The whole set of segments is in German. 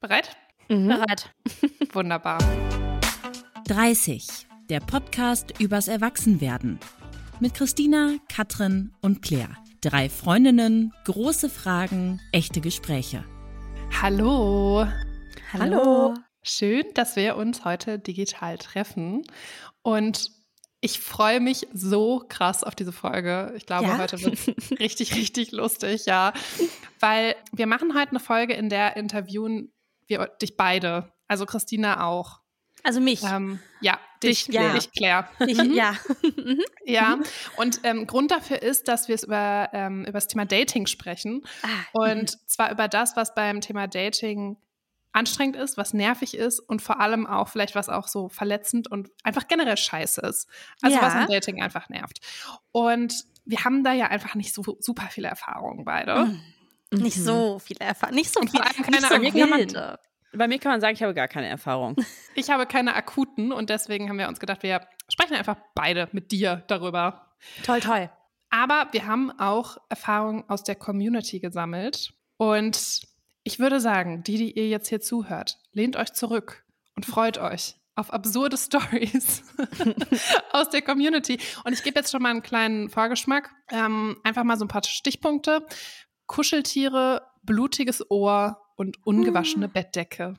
Bereit? Mhm. Bereit. Wunderbar. 30. Der Podcast übers Erwachsenwerden. Mit Christina, Katrin und Claire. Drei Freundinnen, große Fragen, echte Gespräche. Hallo. Hallo. Schön, dass wir uns heute digital treffen. Und ich freue mich so krass auf diese Folge. Ich glaube, ja? heute wird es richtig, richtig lustig, ja. Weil wir machen heute eine Folge, in der interviewen wir dich beide. Also Christina auch. Also mich. Ähm, ja, dich, ja. dich Claire. Ich, mhm. ja. ja, und ähm, Grund dafür ist, dass wir es über, ähm, über das Thema Dating sprechen. Ah. Und mhm. zwar über das, was beim Thema Dating anstrengend ist, was nervig ist und vor allem auch vielleicht was auch so verletzend und einfach generell scheiße ist. Also ja. was am Dating einfach nervt. Und wir haben da ja einfach nicht so super viele Erfahrungen beide. Mhm. Nicht so viele Erfahrungen, nicht so viel, keine nicht so wilde. Bei mir kann man sagen, ich habe gar keine Erfahrung. Ich habe keine akuten und deswegen haben wir uns gedacht, wir sprechen einfach beide mit dir darüber. Toll, toll. Aber wir haben auch Erfahrungen aus der Community gesammelt und ich würde sagen, die, die ihr jetzt hier zuhört, lehnt euch zurück und freut euch auf absurde Stories aus der Community. Und ich gebe jetzt schon mal einen kleinen Vorgeschmack. Ähm, einfach mal so ein paar Stichpunkte. Kuscheltiere, blutiges Ohr und ungewaschene hm. Bettdecke.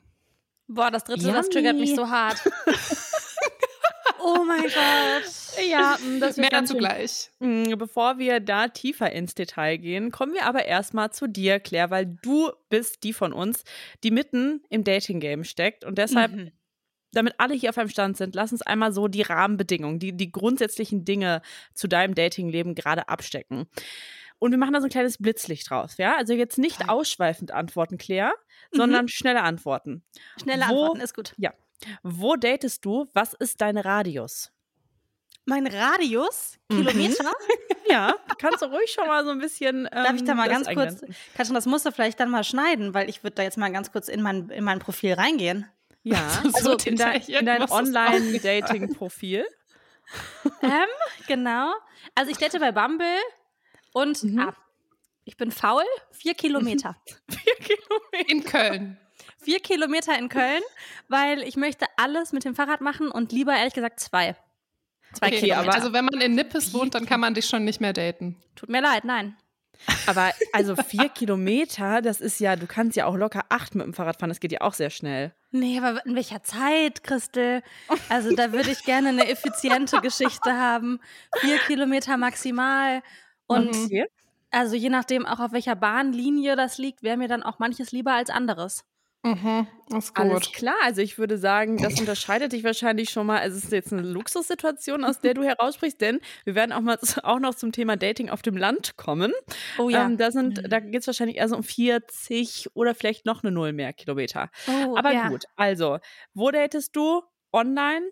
Boah, das dritte, Yummy. das triggert mich so hart. oh mein Gott. Ja, mm, das mehr dazu gleich. Mm, bevor wir da tiefer ins Detail gehen, kommen wir aber erstmal zu dir, Claire, weil du bist die von uns, die mitten im Dating-Game steckt und deshalb mhm damit alle hier auf einem Stand sind, lass uns einmal so die Rahmenbedingungen, die, die grundsätzlichen Dinge zu deinem Datingleben gerade abstecken. Und wir machen da so ein kleines Blitzlicht draus, ja? Also jetzt nicht ausschweifend antworten, Claire, mhm. sondern schnelle Antworten. Schnelle Wo, Antworten ist gut. Ja. Wo datest du? Was ist dein Radius? Mein Radius? Mhm. Kilometer? ja, kannst du ruhig schon mal so ein bisschen. Ähm, Darf ich da mal ganz kurz, Katrin, das musst du vielleicht dann mal schneiden, weil ich würde da jetzt mal ganz kurz in mein, in mein Profil reingehen. Ja, also in, dein, in dein Online-Dating-Profil. ähm, genau. Also ich date bei Bumble und mhm. ah, ich bin faul, vier Kilometer. vier Kilometer. In Köln. Vier Kilometer in Köln, weil ich möchte alles mit dem Fahrrad machen und lieber ehrlich gesagt zwei. Zwei okay, Kilometer. also wenn man in Nippes wohnt, dann kann man dich schon nicht mehr daten. Tut mir leid, nein. Aber also vier Kilometer, das ist ja, du kannst ja auch locker acht mit dem Fahrrad fahren, das geht ja auch sehr schnell. Nee, aber in welcher Zeit, Christel? Also da würde ich gerne eine effiziente Geschichte haben. Vier Kilometer maximal. Und okay. also je nachdem auch auf welcher Bahnlinie das liegt, wäre mir dann auch manches lieber als anderes. Mhm, ist gut. Alles klar, also ich würde sagen, das unterscheidet dich wahrscheinlich schon mal. Also es ist jetzt eine Luxussituation, aus der du heraussprichst, denn wir werden auch mal auch noch zum Thema Dating auf dem Land kommen. Oh ja. Ähm, da sind, mhm. da geht es wahrscheinlich eher so um 40 oder vielleicht noch eine Null mehr Kilometer. Oh, Aber ja. gut, also, wo datest du? Online?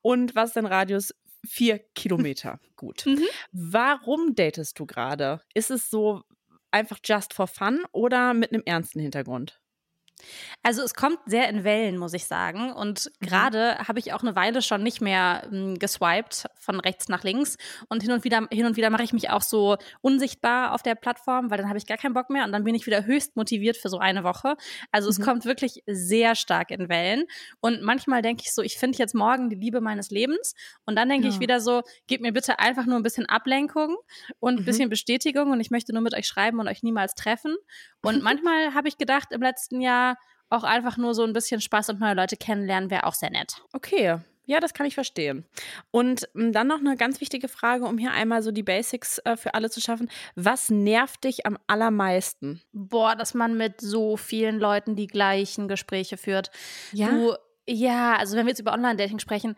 Und was ist dein Radius Vier Kilometer. Gut. Mhm. Warum datest du gerade? Ist es so einfach just for fun oder mit einem ernsten Hintergrund? Also es kommt sehr in Wellen, muss ich sagen. Und mhm. gerade habe ich auch eine Weile schon nicht mehr ähm, geswiped von rechts nach links. Und hin und wieder, hin und wieder mache ich mich auch so unsichtbar auf der Plattform, weil dann habe ich gar keinen Bock mehr und dann bin ich wieder höchst motiviert für so eine Woche. Also es mhm. kommt wirklich sehr stark in Wellen. Und manchmal denke ich so, ich finde jetzt morgen die Liebe meines Lebens. Und dann denke ja. ich wieder so, gib mir bitte einfach nur ein bisschen Ablenkung und ein mhm. bisschen Bestätigung und ich möchte nur mit euch schreiben und euch niemals treffen. Und manchmal habe ich gedacht im letzten Jahr, auch einfach nur so ein bisschen Spaß und neue Leute kennenlernen wäre auch sehr nett. Okay. Ja, das kann ich verstehen. Und hm, dann noch eine ganz wichtige Frage, um hier einmal so die Basics äh, für alle zu schaffen. Was nervt dich am allermeisten? Boah, dass man mit so vielen Leuten die gleichen Gespräche führt. Ja. Du, ja, also wenn wir jetzt über Online-Dating sprechen,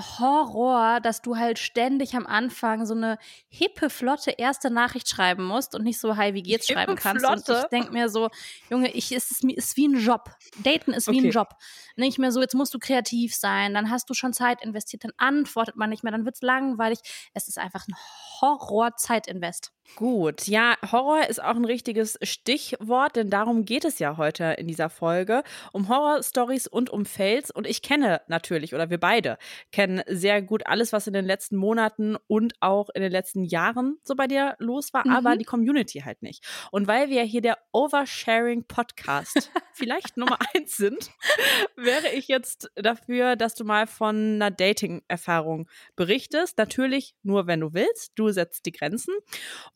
Horror, dass du halt ständig am Anfang so eine hippe, flotte erste Nachricht schreiben musst und nicht so, hi, wie geht's hippe, schreiben kannst. Flotte? Und ich denk mir so, Junge, ich, es ist, ist wie ein Job. Daten ist wie okay. ein Job. Nicht mehr so, jetzt musst du kreativ sein, dann hast du schon Zeit investiert, dann antwortet man nicht mehr, dann wird's langweilig. Es ist einfach ein Horror-Zeitinvest. Gut, ja, Horror ist auch ein richtiges Stichwort, denn darum geht es ja heute in dieser Folge. Um Horror-Stories und um Fails. Und ich kenne natürlich, oder wir beide kennen kennen sehr gut alles, was in den letzten Monaten und auch in den letzten Jahren so bei dir los war, mhm. aber die Community halt nicht. Und weil wir hier der Oversharing Podcast vielleicht Nummer eins sind, wäre ich jetzt dafür, dass du mal von einer Dating-Erfahrung berichtest. Natürlich nur, wenn du willst. Du setzt die Grenzen.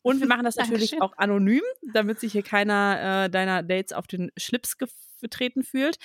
Und wir machen das natürlich auch anonym, damit sich hier keiner äh, deiner Dates auf den Schlips getreten fühlt.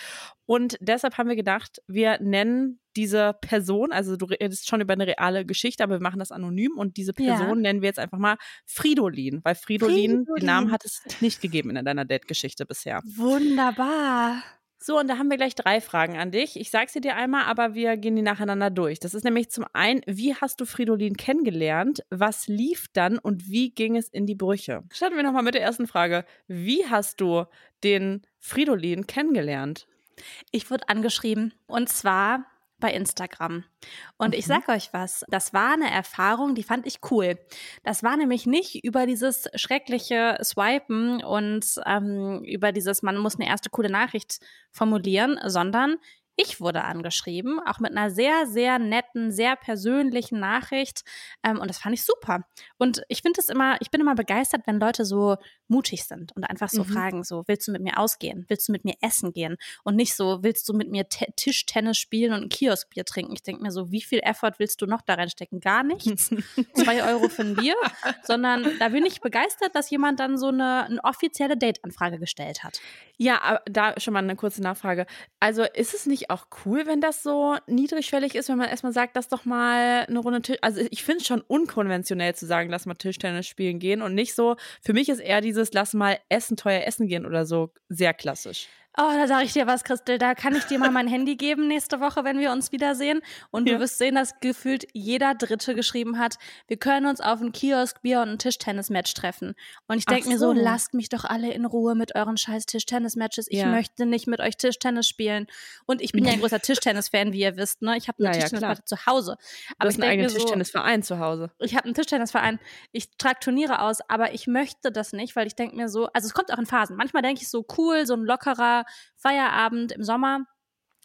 Und deshalb haben wir gedacht, wir nennen diese Person, also du redest schon über eine reale Geschichte, aber wir machen das anonym und diese Person ja. nennen wir jetzt einfach mal Fridolin, weil Fridolin, Fridolin, den Namen hat es nicht gegeben in deiner Date-Geschichte bisher. Wunderbar. So, und da haben wir gleich drei Fragen an dich. Ich sage sie dir einmal, aber wir gehen die nacheinander durch. Das ist nämlich zum einen, wie hast du Fridolin kennengelernt? Was lief dann und wie ging es in die Brüche? Starten wir nochmal mit der ersten Frage. Wie hast du den Fridolin kennengelernt? Ich wurde angeschrieben und zwar bei Instagram. Und mhm. ich sag euch was, das war eine Erfahrung, die fand ich cool. Das war nämlich nicht über dieses schreckliche Swipen und ähm, über dieses, man muss eine erste coole Nachricht formulieren, sondern ich wurde angeschrieben, auch mit einer sehr, sehr netten, sehr persönlichen Nachricht. Ähm, und das fand ich super. Und ich finde es immer, ich bin immer begeistert, wenn Leute so mutig sind und einfach so mhm. fragen, so, willst du mit mir ausgehen? Willst du mit mir essen gehen? Und nicht so, willst du mit mir Tischtennis spielen und ein Kioskbier trinken? Ich denke mir so, wie viel Effort willst du noch da reinstecken? Gar nichts. Zwei Euro für ein Bier. Sondern da bin ich begeistert, dass jemand dann so eine, eine offizielle Date-Anfrage gestellt hat. Ja, da schon mal eine kurze Nachfrage. Also ist es nicht auch cool, wenn das so niedrigschwellig ist, wenn man erstmal sagt, lass doch mal eine Runde Tisch. Also ich finde es schon unkonventionell zu sagen, lass mal Tischtennis spielen gehen und nicht so. Für mich ist eher dieses, lass mal Essen, teuer essen gehen oder so sehr klassisch. Oh, da sage ich dir was, Christel. Da kann ich dir mal mein Handy geben nächste Woche, wenn wir uns wiedersehen. Und ja. du wirst sehen, dass gefühlt jeder Dritte geschrieben hat, wir können uns auf ein Kiosk-Bier und ein Tischtennis-Match treffen. Und ich denke mir so, lasst mich doch alle in Ruhe mit euren scheiß Tischtennis-Matches. Ich ja. möchte nicht mit euch Tischtennis spielen. Und ich bin ja ein großer Tischtennis-Fan, wie ihr wisst. Ne? Ich habe eine ja, Tischtennisplatte zu Hause. Aber du hast einen eigenen so, Tischtennisverein zu Hause. Ich habe einen Tischtennisverein. Ich trage Turniere aus, aber ich möchte das nicht, weil ich denke mir so, also es kommt auch in Phasen. Manchmal denke ich so, cool, so ein lockerer Feierabend im Sommer.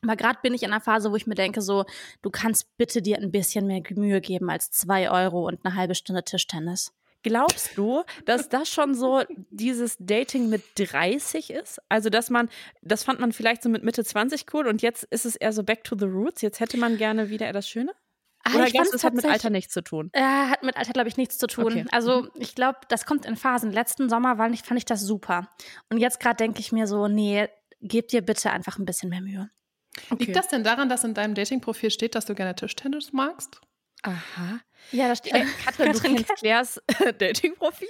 Aber gerade bin ich in einer Phase, wo ich mir denke, so, du kannst bitte dir ein bisschen mehr Mühe geben als zwei Euro und eine halbe Stunde Tischtennis. Glaubst du, dass das schon so dieses Dating mit 30 ist? Also, dass man, das fand man vielleicht so mit Mitte 20 cool und jetzt ist es eher so back to the roots. Jetzt hätte man gerne wieder eher das Schöne? Ah, Oder glaubst du, es hat mit Alter nichts zu tun? Äh, hat mit Alter, glaube ich, nichts zu tun. Okay. Also, ich glaube, das kommt in Phasen. Letzten Sommer war fand ich das super. Und jetzt gerade denke ich mir so, nee, gib dir bitte einfach ein bisschen mehr Mühe. Okay. Liegt das denn daran, dass in deinem Dating-Profil steht, dass du gerne Tischtennis magst? Aha. Ja, da steht. Äh, Katrin, du kennst Claires Dating-Profil?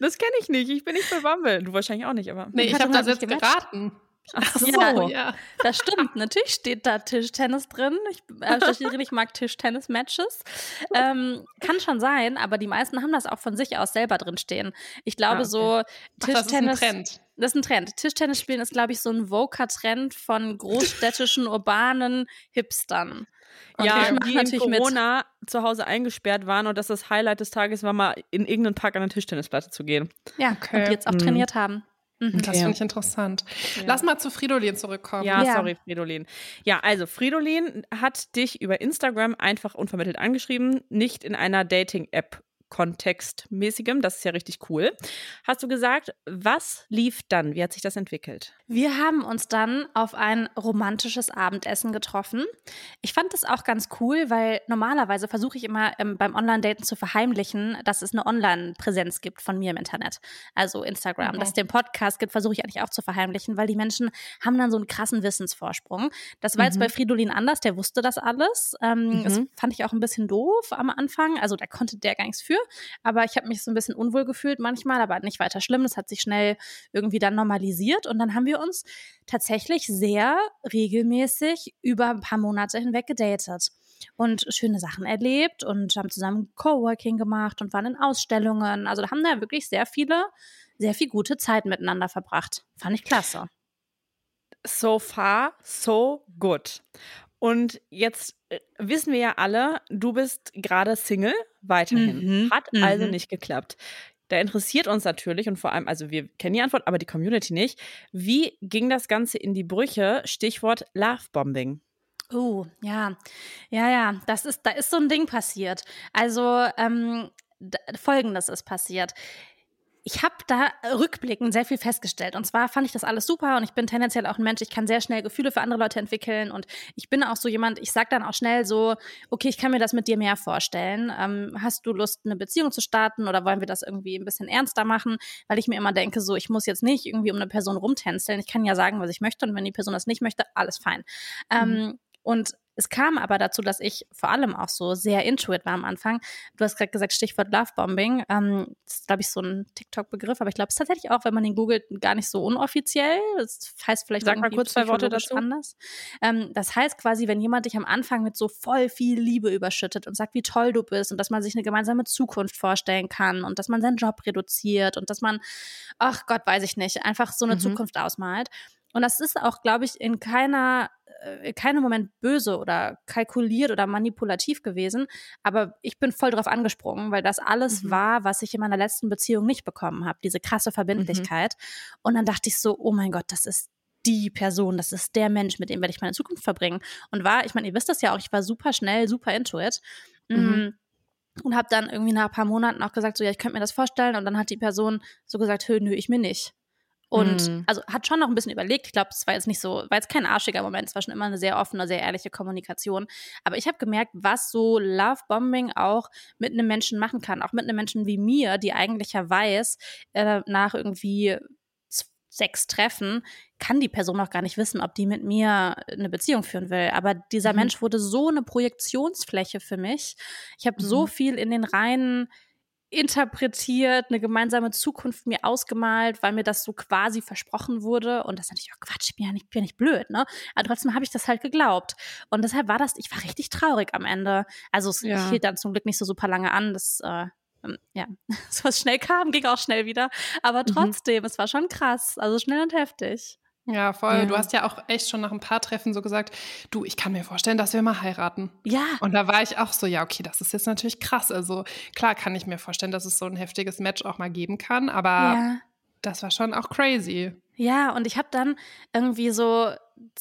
Das kenne ich nicht. Ich bin nicht bei Bumble. Du wahrscheinlich auch nicht, aber. Nee, ich habe das jetzt geraten. Ach so, ja, ja. Das stimmt. Natürlich steht da Tischtennis drin. Ich, äh, ich mag Tischtennis-Matches. Ähm, kann schon sein, aber die meisten haben das auch von sich aus selber drin stehen. Ich glaube, ah, okay. so Tischtennis. Ach, das ist ein Trend. Das ist ein Trend. Tischtennis spielen ist, glaube ich, so ein Voker-Trend von großstädtischen, urbanen Hipstern. Und ja, die in Corona mit. zu Hause eingesperrt waren und dass das Highlight des Tages war, mal in irgendeinen Park an eine Tischtennisplatte zu gehen. Ja, okay. und die jetzt auch mhm. trainiert haben. Mhm. Das finde ich interessant. Ja. Lass mal zu Fridolin zurückkommen. Ja, ja, sorry, Fridolin. Ja, also Fridolin hat dich über Instagram einfach unvermittelt angeschrieben, nicht in einer Dating-App kontextmäßigem. Das ist ja richtig cool. Hast du gesagt, was lief dann? Wie hat sich das entwickelt? Wir haben uns dann auf ein romantisches Abendessen getroffen. Ich fand das auch ganz cool, weil normalerweise versuche ich immer ähm, beim Online-Daten zu verheimlichen, dass es eine Online-Präsenz gibt von mir im Internet. Also Instagram. Okay. Dass es den Podcast gibt, versuche ich eigentlich auch zu verheimlichen, weil die Menschen haben dann so einen krassen Wissensvorsprung. Das war mhm. jetzt bei Fridolin anders, der wusste das alles. Ähm, mhm. Das fand ich auch ein bisschen doof am Anfang. Also da konnte der gar nichts für. Aber ich habe mich so ein bisschen unwohl gefühlt manchmal, aber nicht weiter schlimm. Das hat sich schnell irgendwie dann normalisiert. Und dann haben wir uns tatsächlich sehr regelmäßig über ein paar Monate hinweg gedatet und schöne Sachen erlebt und haben zusammen Coworking gemacht und waren in Ausstellungen. Also haben da wirklich sehr viele, sehr viel gute Zeit miteinander verbracht. Fand ich klasse. So far, so good. Und jetzt wissen wir ja alle, du bist gerade Single, weiterhin. Mhm. Hat also mhm. nicht geklappt. Da interessiert uns natürlich und vor allem, also wir kennen die Antwort, aber die Community nicht. Wie ging das Ganze in die Brüche? Stichwort Lovebombing. Oh, ja. Ja, ja, das ist, da ist so ein Ding passiert. Also, ähm, folgendes ist passiert ich habe da rückblickend sehr viel festgestellt. Und zwar fand ich das alles super und ich bin tendenziell auch ein Mensch, ich kann sehr schnell Gefühle für andere Leute entwickeln und ich bin auch so jemand, ich sage dann auch schnell so, okay, ich kann mir das mit dir mehr vorstellen. Ähm, hast du Lust, eine Beziehung zu starten oder wollen wir das irgendwie ein bisschen ernster machen? Weil ich mir immer denke, so, ich muss jetzt nicht irgendwie um eine Person rumtänzeln. Ich kann ja sagen, was ich möchte und wenn die Person das nicht möchte, alles fein. Ähm, mhm. Ähm, und es kam aber dazu, dass ich vor allem auch so sehr intuit war am Anfang. Du hast gerade gesagt, Stichwort Lovebombing. Ähm, das ist, glaube ich, so ein TikTok-Begriff, aber ich glaube es tatsächlich auch, wenn man den googelt, gar nicht so unoffiziell. Das heißt vielleicht Sag mal kurz zwei Worte dazu. anders. Ähm, das heißt quasi, wenn jemand dich am Anfang mit so voll viel Liebe überschüttet und sagt, wie toll du bist und dass man sich eine gemeinsame Zukunft vorstellen kann und dass man seinen Job reduziert und dass man, ach Gott, weiß ich nicht, einfach so eine mhm. Zukunft ausmalt. Und das ist auch, glaube ich, in keiner äh, keinem Moment böse oder kalkuliert oder manipulativ gewesen, aber ich bin voll drauf angesprungen, weil das alles mhm. war, was ich in meiner letzten Beziehung nicht bekommen habe, diese krasse Verbindlichkeit. Mhm. Und dann dachte ich so, oh mein Gott, das ist die Person, das ist der Mensch, mit dem werde ich meine Zukunft verbringen. Und war, ich meine, ihr wisst das ja auch, ich war super schnell, super into it. Mhm. Mm, und habe dann irgendwie nach ein paar Monaten auch gesagt, so ja, ich könnte mir das vorstellen. Und dann hat die Person so gesagt, nö, ich mir nicht. Und mhm. also hat schon noch ein bisschen überlegt. Ich glaube, es war jetzt nicht so, war jetzt kein arschiger Moment, es war schon immer eine sehr offene, sehr ehrliche Kommunikation. Aber ich habe gemerkt, was so Lovebombing auch mit einem Menschen machen kann. Auch mit einem Menschen wie mir, die eigentlich ja weiß, äh, nach irgendwie sechs Treffen, kann die Person noch gar nicht wissen, ob die mit mir eine Beziehung führen will. Aber dieser mhm. Mensch wurde so eine Projektionsfläche für mich. Ich habe mhm. so viel in den Reihen interpretiert, eine gemeinsame Zukunft mir ausgemalt, weil mir das so quasi versprochen wurde. Und das ist natürlich auch Quatsch, ich bin ja nicht, bin ja nicht blöd, ne? Aber trotzdem habe ich das halt geglaubt. Und deshalb war das, ich war richtig traurig am Ende. Also es ja. hielt dann zum Glück nicht so super lange an. Das, äh, ähm, ja, so was schnell kam, ging auch schnell wieder. Aber mhm. trotzdem, mhm. es war schon krass. Also schnell und heftig. Ja, voll. Ja. Du hast ja auch echt schon nach ein paar Treffen so gesagt, du, ich kann mir vorstellen, dass wir mal heiraten. Ja. Und da war ich auch so, ja, okay, das ist jetzt natürlich krass. Also klar kann ich mir vorstellen, dass es so ein heftiges Match auch mal geben kann, aber ja. das war schon auch crazy. Ja, und ich habe dann irgendwie so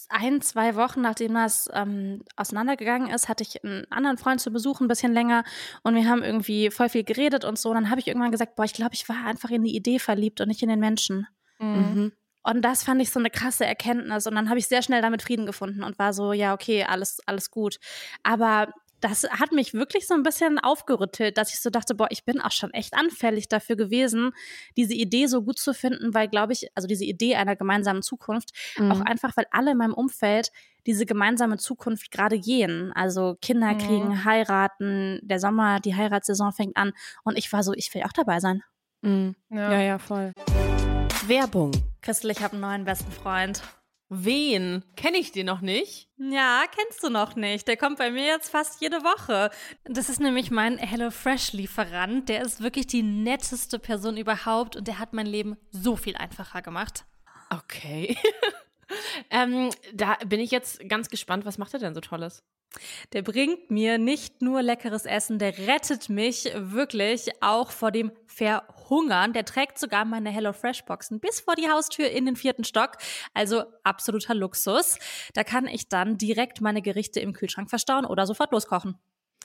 ein, zwei Wochen, nachdem das ähm, auseinandergegangen ist, hatte ich einen anderen Freund zu besuchen, ein bisschen länger. Und wir haben irgendwie voll viel geredet und so. Und dann habe ich irgendwann gesagt, boah, ich glaube, ich war einfach in die Idee verliebt und nicht in den Menschen. Mhm. mhm. Und das fand ich so eine krasse Erkenntnis. Und dann habe ich sehr schnell damit Frieden gefunden und war so, ja, okay, alles, alles gut. Aber das hat mich wirklich so ein bisschen aufgerüttelt, dass ich so dachte, boah, ich bin auch schon echt anfällig dafür gewesen, diese Idee so gut zu finden, weil, glaube ich, also diese Idee einer gemeinsamen Zukunft, mhm. auch einfach, weil alle in meinem Umfeld diese gemeinsame Zukunft gerade gehen. Also Kinder mhm. kriegen, heiraten, der Sommer, die Heiratssaison fängt an. Und ich war so, ich will auch dabei sein. Mhm. Ja. ja, ja, voll. Werbung. Christel, ich habe einen neuen besten Freund. Wen? Kenne ich den noch nicht? Ja, kennst du noch nicht. Der kommt bei mir jetzt fast jede Woche. Das ist nämlich mein HelloFresh-Lieferant. Der ist wirklich die netteste Person überhaupt und der hat mein Leben so viel einfacher gemacht. Okay. ähm, da bin ich jetzt ganz gespannt. Was macht er denn so Tolles? Der bringt mir nicht nur leckeres Essen, der rettet mich wirklich auch vor dem Verhungern. Der trägt sogar meine HelloFresh-Boxen bis vor die Haustür in den vierten Stock. Also absoluter Luxus. Da kann ich dann direkt meine Gerichte im Kühlschrank verstauen oder sofort loskochen.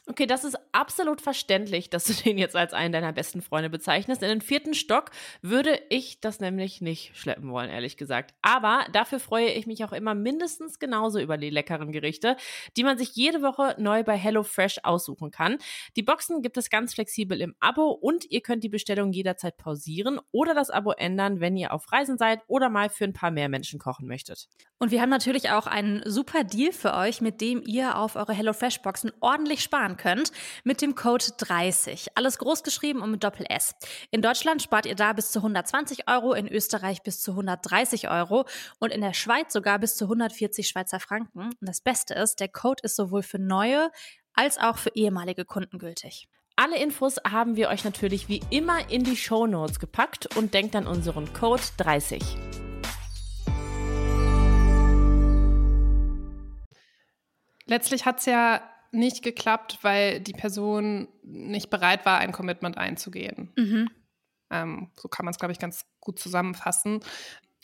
Okay, das ist absolut verständlich, dass du den jetzt als einen deiner besten Freunde bezeichnest. In den vierten Stock würde ich das nämlich nicht schleppen wollen, ehrlich gesagt. Aber dafür freue ich mich auch immer mindestens genauso über die leckeren Gerichte, die man sich jede Woche neu bei HelloFresh aussuchen kann. Die Boxen gibt es ganz flexibel im Abo und ihr könnt die Bestellung jederzeit pausieren oder das Abo ändern, wenn ihr auf Reisen seid oder mal für ein paar mehr Menschen kochen möchtet. Und wir haben natürlich auch einen super Deal für euch, mit dem ihr auf eure HelloFresh-Boxen ordentlich sparen könnt, mit dem Code 30. Alles groß geschrieben und mit Doppel S. In Deutschland spart ihr da bis zu 120 Euro, in Österreich bis zu 130 Euro und in der Schweiz sogar bis zu 140 Schweizer Franken. Und das Beste ist, der Code ist sowohl für neue als auch für ehemalige Kunden gültig. Alle Infos haben wir euch natürlich wie immer in die Show Notes gepackt und denkt an unseren Code 30. Letztlich hat es ja nicht geklappt, weil die Person nicht bereit war, ein Commitment einzugehen. Mhm. Ähm, so kann man es, glaube ich, ganz gut zusammenfassen.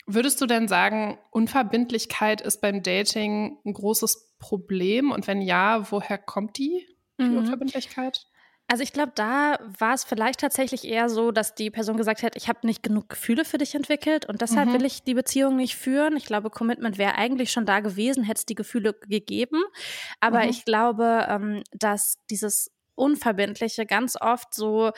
Würdest du denn sagen, Unverbindlichkeit ist beim Dating ein großes Problem? Und wenn ja, woher kommt die, die mhm. Unverbindlichkeit? Also ich glaube, da war es vielleicht tatsächlich eher so, dass die Person gesagt hat, ich habe nicht genug Gefühle für dich entwickelt und deshalb mhm. will ich die Beziehung nicht führen. Ich glaube, Commitment wäre eigentlich schon da gewesen, hätte es die Gefühle gegeben. Aber mhm. ich glaube, ähm, dass dieses Unverbindliche ganz oft so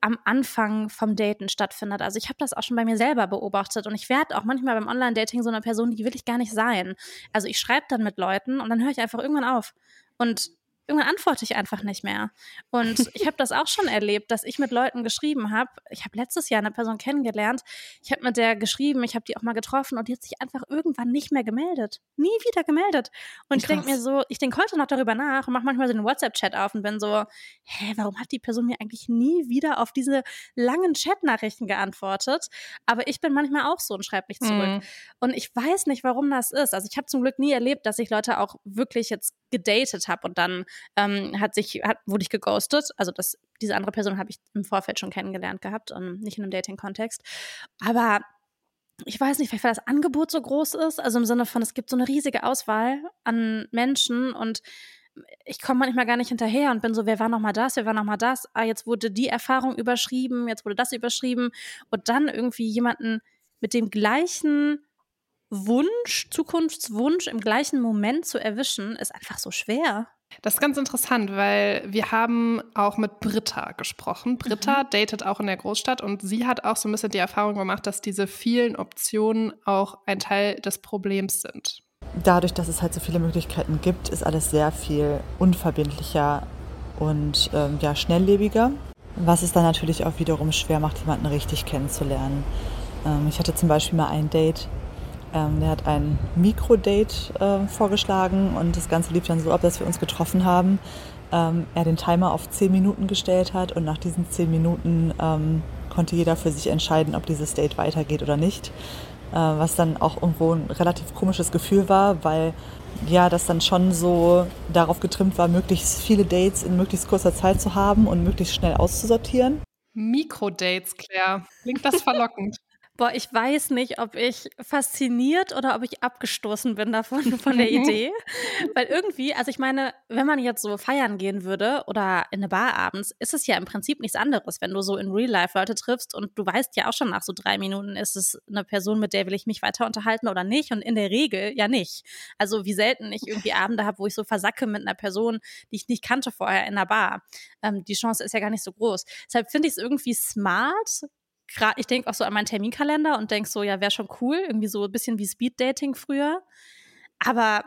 am Anfang vom Daten stattfindet. Also ich habe das auch schon bei mir selber beobachtet und ich werde auch manchmal beim Online-Dating so eine Person, die will ich gar nicht sein. Also ich schreibe dann mit Leuten und dann höre ich einfach irgendwann auf. Und irgendwann antworte ich einfach nicht mehr. Und ich habe das auch schon erlebt, dass ich mit Leuten geschrieben habe. Ich habe letztes Jahr eine Person kennengelernt. Ich habe mit der geschrieben, ich habe die auch mal getroffen und die hat sich einfach irgendwann nicht mehr gemeldet. Nie wieder gemeldet. Und Krass. ich denke mir so, ich denke heute noch darüber nach und mache manchmal so einen WhatsApp-Chat auf und bin so, hä, warum hat die Person mir eigentlich nie wieder auf diese langen Chat-Nachrichten geantwortet? Aber ich bin manchmal auch so und schreibe nicht zurück. Mhm. Und ich weiß nicht, warum das ist. Also ich habe zum Glück nie erlebt, dass ich Leute auch wirklich jetzt gedatet habe und dann ähm, hat sich, hat, wurde ich geghostet. Also das, diese andere Person habe ich im Vorfeld schon kennengelernt gehabt und nicht in einem Dating-Kontext. Aber ich weiß nicht, weil das Angebot so groß ist, also im Sinne von, es gibt so eine riesige Auswahl an Menschen und ich komme manchmal gar nicht hinterher und bin so, wer war noch mal das, wer war noch mal das? Ah, jetzt wurde die Erfahrung überschrieben, jetzt wurde das überschrieben und dann irgendwie jemanden mit dem gleichen Wunsch, Zukunftswunsch im gleichen Moment zu erwischen, ist einfach so schwer. Das ist ganz interessant, weil wir haben auch mit Britta gesprochen. Britta mhm. datet auch in der Großstadt und sie hat auch so ein bisschen die Erfahrung gemacht, dass diese vielen Optionen auch ein Teil des Problems sind. Dadurch, dass es halt so viele Möglichkeiten gibt, ist alles sehr viel unverbindlicher und ähm, ja, schnelllebiger. Was es dann natürlich auch wiederum schwer macht, jemanden richtig kennenzulernen. Ähm, ich hatte zum Beispiel mal ein Date, ähm, der hat ein Mikrodate äh, vorgeschlagen und das Ganze lief dann so ab, dass wir uns getroffen haben. Ähm, er den Timer auf 10 Minuten gestellt hat und nach diesen 10 Minuten ähm, konnte jeder für sich entscheiden, ob dieses Date weitergeht oder nicht. Äh, was dann auch irgendwo ein relativ komisches Gefühl war, weil ja, das dann schon so darauf getrimmt war, möglichst viele Dates in möglichst kurzer Zeit zu haben und möglichst schnell auszusortieren. Mikrodates, Claire. Klingt das verlockend? Boah, ich weiß nicht, ob ich fasziniert oder ob ich abgestoßen bin davon, von der Idee. Weil irgendwie, also ich meine, wenn man jetzt so feiern gehen würde oder in eine Bar abends, ist es ja im Prinzip nichts anderes, wenn du so in Real Life Leute triffst und du weißt ja auch schon nach so drei Minuten, ist es eine Person, mit der will ich mich weiter unterhalten oder nicht und in der Regel ja nicht. Also wie selten ich irgendwie Abende habe, wo ich so versacke mit einer Person, die ich nicht kannte vorher in einer Bar. Ähm, die Chance ist ja gar nicht so groß. Deshalb finde ich es irgendwie smart, ich denke auch so an meinen Terminkalender und denke so, ja, wäre schon cool, irgendwie so ein bisschen wie Speed-Dating früher. Aber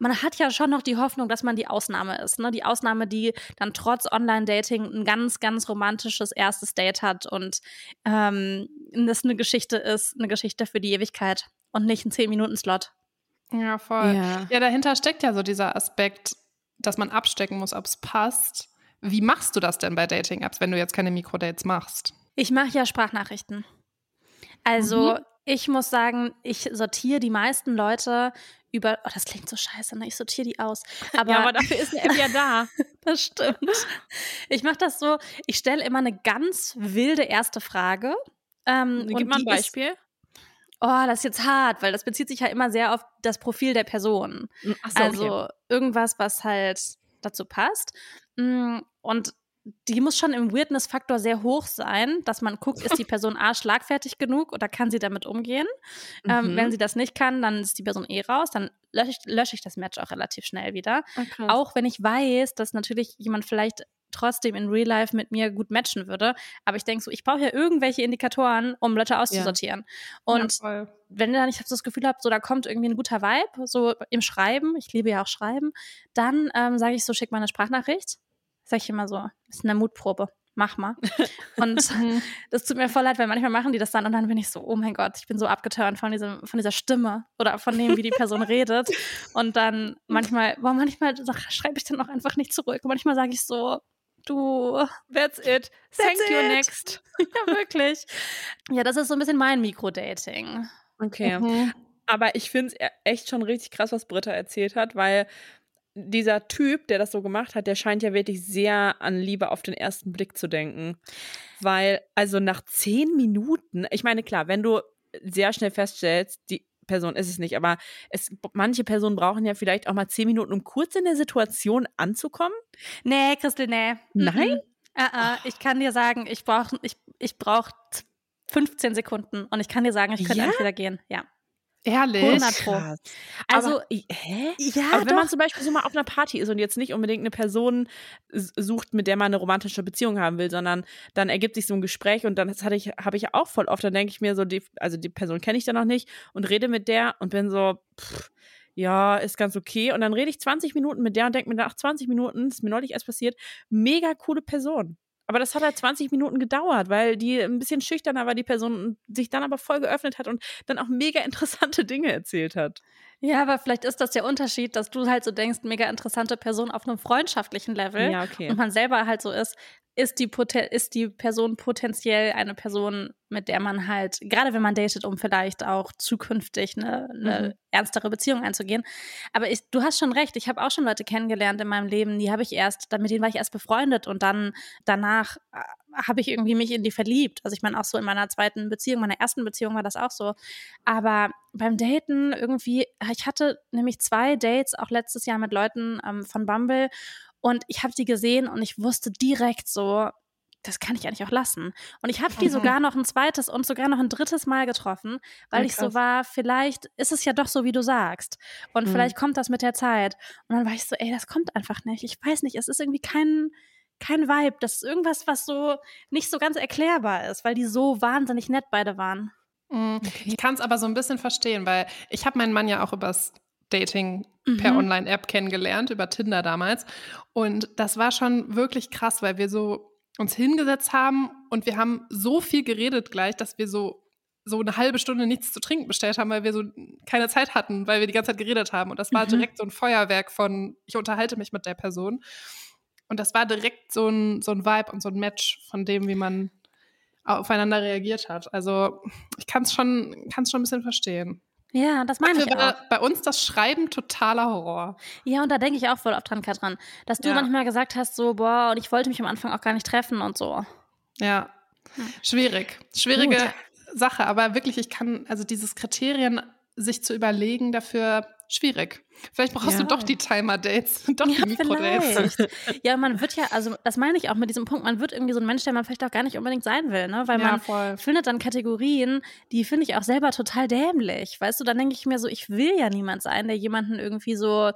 man hat ja schon noch die Hoffnung, dass man die Ausnahme ist. Ne? Die Ausnahme, die dann trotz Online-Dating ein ganz, ganz romantisches erstes Date hat und ähm, das eine Geschichte ist, eine Geschichte für die Ewigkeit und nicht ein 10-Minuten-Slot. Ja, voll. Ja. ja, dahinter steckt ja so dieser Aspekt, dass man abstecken muss, ob es passt. Wie machst du das denn bei Dating-Apps, wenn du jetzt keine Mikrodates machst? Ich mache ja Sprachnachrichten. Also mhm. ich muss sagen, ich sortiere die meisten Leute über, oh, das klingt so scheiße, ne? ich sortiere die aus. Aber, ja, aber dafür ist eine App ja da. das stimmt. Ich mache das so, ich stelle immer eine ganz wilde erste Frage. Ähm, Gib mal ein Beispiel. Ist, oh, das ist jetzt hart, weil das bezieht sich ja immer sehr auf das Profil der Person. So, also okay. irgendwas, was halt dazu passt. Mm, und die muss schon im Weirdness-Faktor sehr hoch sein, dass man guckt, ist die Person A schlagfertig genug oder kann sie damit umgehen? Mhm. Ähm, wenn sie das nicht kann, dann ist die Person eh raus, dann lösche ich, lösche ich das Match auch relativ schnell wieder. Okay. Auch wenn ich weiß, dass natürlich jemand vielleicht trotzdem in Real Life mit mir gut matchen würde. Aber ich denke so, ich brauche ja irgendwelche Indikatoren, um Leute auszusortieren. Ja. Und ja, wenn dann ich das Gefühl habe, so da kommt irgendwie ein guter Vibe, so im Schreiben, ich liebe ja auch Schreiben, dann ähm, sage ich so, schick mal eine Sprachnachricht Sag ich immer so, ist eine Mutprobe. Mach mal. Und mhm. das tut mir voll leid, weil manchmal machen die das dann und dann bin ich so, oh mein Gott, ich bin so abgeturnt von, diesem, von dieser Stimme oder von dem, wie die Person redet. Und dann manchmal, boah, manchmal schreibe ich dann auch einfach nicht zurück. manchmal sage ich so, du, that's it. Thank that's you it. next. ja, wirklich. Ja, das ist so ein bisschen mein Mikrodating. Okay. Mhm. Aber ich finde es echt schon richtig krass, was Britta erzählt hat, weil dieser Typ, der das so gemacht hat, der scheint ja wirklich sehr an Liebe auf den ersten Blick zu denken. Weil, also nach zehn Minuten, ich meine, klar, wenn du sehr schnell feststellst, die Person ist es nicht, aber es, manche Personen brauchen ja vielleicht auch mal zehn Minuten, um kurz in der Situation anzukommen. Nee, Christel, nee. Nein? Uh -uh. Ich kann dir sagen, ich brauche ich, ich brauch 15 Sekunden und ich kann dir sagen, ich könnte Ja? entweder gehen. Ja. Ehrlich? 100 Pro. Krass. Also, aber, hä? ja, Aber wenn doch. man zum Beispiel so mal auf einer Party ist und jetzt nicht unbedingt eine Person sucht, mit der man eine romantische Beziehung haben will, sondern dann ergibt sich so ein Gespräch und dann das hatte ich, habe ich ja auch voll oft, dann denke ich mir so, die, also die Person kenne ich dann noch nicht und rede mit der und bin so, pff, ja, ist ganz okay. Und dann rede ich 20 Minuten mit der und denke mir nach 20 Minuten, ist mir neulich erst passiert, mega coole Person. Aber das hat halt 20 Minuten gedauert, weil die ein bisschen schüchterner war, die Person, sich dann aber voll geöffnet hat und dann auch mega interessante Dinge erzählt hat. Ja, aber vielleicht ist das der Unterschied, dass du halt so denkst, mega interessante Person auf einem freundschaftlichen Level Ja, okay. und man selber halt so ist, ist die, ist die Person potenziell eine Person, mit der man halt, gerade wenn man datet, um vielleicht auch zukünftig eine, eine Mhm. ernstere Beziehung einzugehen. Aber ich, du hast schon recht, ich habe auch schon Leute kennengelernt in meinem Leben, die habe ich erst, mit denen war ich erst befreundet und dann danach äh, habe ich irgendwie mich in die verliebt. Also ich meine auch so in meiner zweiten Beziehung, meiner ersten Beziehung war das auch so. Aber beim Daten irgendwie, ich hatte nämlich zwei Dates auch letztes Jahr mit Leuten ähm, von Bumble und ich habe die gesehen und ich wusste direkt so, das kann ich eigentlich auch lassen. Und ich habe die Mhm. sogar noch ein zweites und sogar noch ein drittes Mal getroffen, weil Ja, ich so war, vielleicht ist es ja doch so, wie du sagst. Und Mhm. vielleicht kommt das mit der Zeit. Und dann war ich so, ey, das kommt einfach nicht. Ich weiß nicht, es ist irgendwie kein, kein Vibe. Das ist irgendwas, was so nicht so ganz erklärbar ist, weil die so wahnsinnig nett beide waren. Mm, Ich kann es aber so ein bisschen verstehen, weil ich habe meinen Mann ja auch übers Dating per Mhm. Online-App kennengelernt, über Tinder damals. Und das war schon wirklich krass, weil wir so uns hingesetzt haben und wir haben so viel geredet gleich, dass wir so so eine halbe Stunde nichts zu trinken bestellt haben, weil wir so keine Zeit hatten, weil wir die ganze Zeit geredet haben. Und das war Mhm. direkt so ein Feuerwerk von, ich unterhalte mich mit der Person. Und das war direkt so ein, so ein Vibe und so ein Match von dem, wie man aufeinander reagiert hat. Also ich kann es schon, kann's schon ein bisschen verstehen. Ja, das meine Dafür ich auch. war bei uns das Schreiben totaler Horror. Ja, und da denke ich auch voll oft dran, Katrin, dass du Ja. manchmal gesagt hast, so, boah, und ich wollte mich am Anfang auch gar nicht treffen und so. Ja, schwierig. Schwierige Gut. Sache, aber wirklich, ich kann, also dieses Kriterien sich zu überlegen, dafür schwierig. Vielleicht brauchst Ja. du doch die Timer-Dates, doch Ja, die Mikro-Dates. ja, man wird ja, also das meine ich auch mit diesem Punkt, man wird irgendwie so ein Mensch, der man vielleicht auch gar nicht unbedingt sein will, ne? Weil Ja, man voll. findet dann Kategorien, die finde ich auch selber total dämlich. Weißt du, dann denke ich mir so, ich will ja niemand sein, der jemanden irgendwie so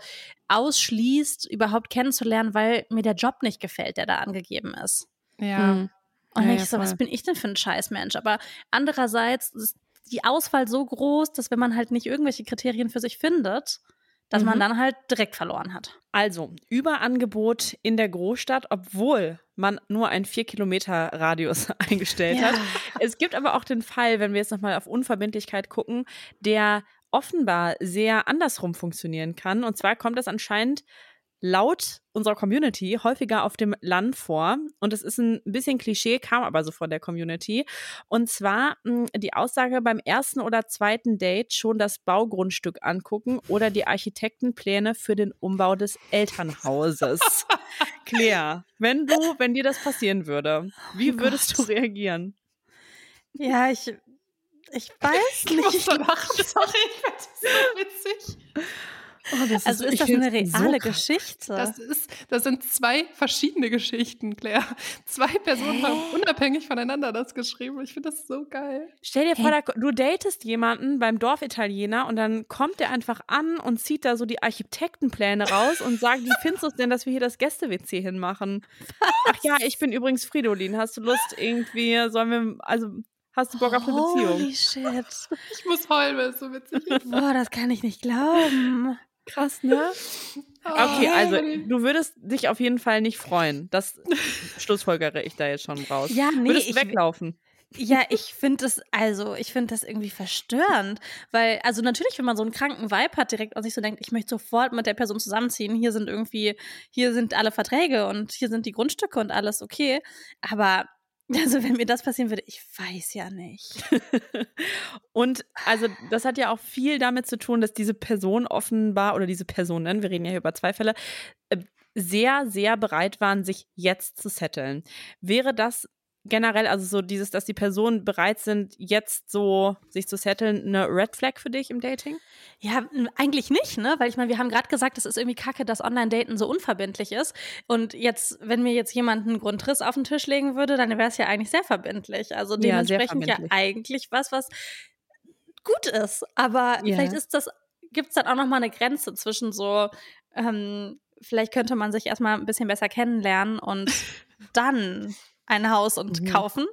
ausschließt, überhaupt kennenzulernen, weil mir der Job nicht gefällt, der da angegeben ist. Ja. Mhm. Und Ja, denk ja, ich so, was voll. bin ich denn für ein Scheißmensch? Aber andererseits ist die Auswahl so groß, dass wenn man halt nicht irgendwelche Kriterien für sich findet, dass man Mhm. dann halt direkt verloren hat. Also, Überangebot in der Großstadt, obwohl man nur einen 4-Kilometer-Radius eingestellt hat. Es gibt aber auch den Fall, wenn wir jetzt nochmal auf Unverbindlichkeit gucken, der offenbar sehr andersrum funktionieren kann. Und zwar kommt das anscheinend laut unserer Community häufiger auf dem Land vor. Und es ist ein bisschen Klischee, kam aber so von der Community. Und zwar mh, die Aussage beim ersten oder zweiten Date schon das Baugrundstück angucken oder die Architektenpläne für den Umbau des Elternhauses. Claire, wenn du, wenn dir das passieren würde, wie Oh würdest Gott. du reagieren? Ja, ich, ich weiß Ich nicht. musste lachen, sorry, ich fand das so witzig. Also ist das eine reale Geschichte? Das, ist, das sind zwei verschiedene Geschichten, Claire. Zwei Personen haben unabhängig voneinander das geschrieben. Ich finde das so geil. Stell dir vor, Hey. da, du datest jemanden beim Dorfitaliener und dann kommt der einfach an und zieht da so die Architektenpläne raus und sagt, wie findest du es denn, dass wir hier das Gäste-WC hinmachen? Ach ja, ich bin übrigens Fridolin. Hast du Lust irgendwie, sollen wir, also hast du Bock auf eine Beziehung? Holy shit. Ich muss heulen, weil es so witzig ist. Boah, das kann ich nicht glauben. Krass, ne? Okay, Oh, also du würdest dich auf jeden Fall nicht freuen. Das schlussfolgere ich da jetzt schon raus. Ja, nee, würdest ich- weglaufen. Ja, ich finde das, also ich finde das irgendwie verstörend, weil, also natürlich, wenn man so einen kranken Vibe hat direkt und sich so denkt, ich möchte sofort mit der Person zusammenziehen, hier sind irgendwie, hier sind alle Verträge und hier sind die Grundstücke und alles okay, aber also wenn mir das passieren würde, ich weiß ja nicht. Und also das hat ja auch viel damit zu tun, dass diese Person offenbar oder diese Personen, wir reden ja hier über zwei Fälle, äh, sehr, sehr bereit waren, sich jetzt zu setteln. Wäre das generell, also so dieses, dass die Personen bereit sind, jetzt so sich zu setteln, eine Red Flag für dich im Dating? Ja, eigentlich nicht, ne? Weil ich meine, wir haben gerade gesagt, es ist irgendwie kacke, dass Online-Daten so unverbindlich ist. Und jetzt, wenn mir jetzt jemand einen Grundriss auf den Tisch legen würde, dann wäre es ja eigentlich sehr verbindlich. Also dementsprechend ja, ja eigentlich was, was gut ist. Aber ja. vielleicht ist das, gibt es dann auch nochmal eine Grenze zwischen so, ähm, vielleicht könnte man sich erstmal ein bisschen besser kennenlernen und dann ein Haus und mhm. kaufen.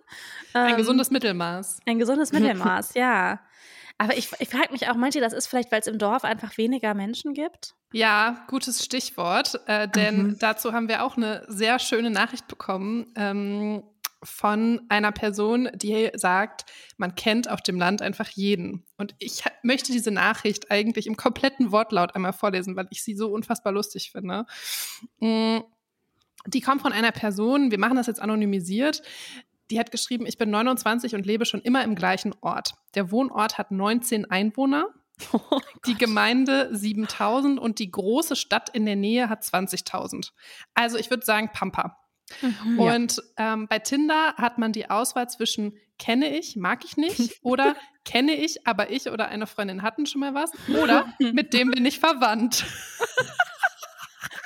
Ein ähm, gesundes Mittelmaß. Ein gesundes Mittelmaß, ja. Aber ich, ich frage mich auch, meint ihr, das ist vielleicht, weil es im Dorf einfach weniger Menschen gibt? Ja, gutes Stichwort, äh, denn mhm. dazu haben wir auch eine sehr schöne Nachricht bekommen ähm, von einer Person, die sagt, man kennt auf dem Land einfach jeden. Und ich möchte diese Nachricht eigentlich im kompletten Wortlaut einmal vorlesen, weil ich sie so unfassbar lustig finde. Mhm die kommt von einer Person, wir machen das jetzt anonymisiert, die hat geschrieben, ich bin 29 und lebe schon immer im gleichen Ort. Der Wohnort hat 19 Einwohner, oh die Gemeinde 7000 und die große Stadt in der Nähe hat 20.000. Also ich würde sagen Pampa. Mhm, und ja. ähm, bei Tinder hat man die Auswahl zwischen kenne ich, mag ich nicht oder kenne ich, aber ich oder eine Freundin hatten schon mal was oder mit dem bin ich verwandt.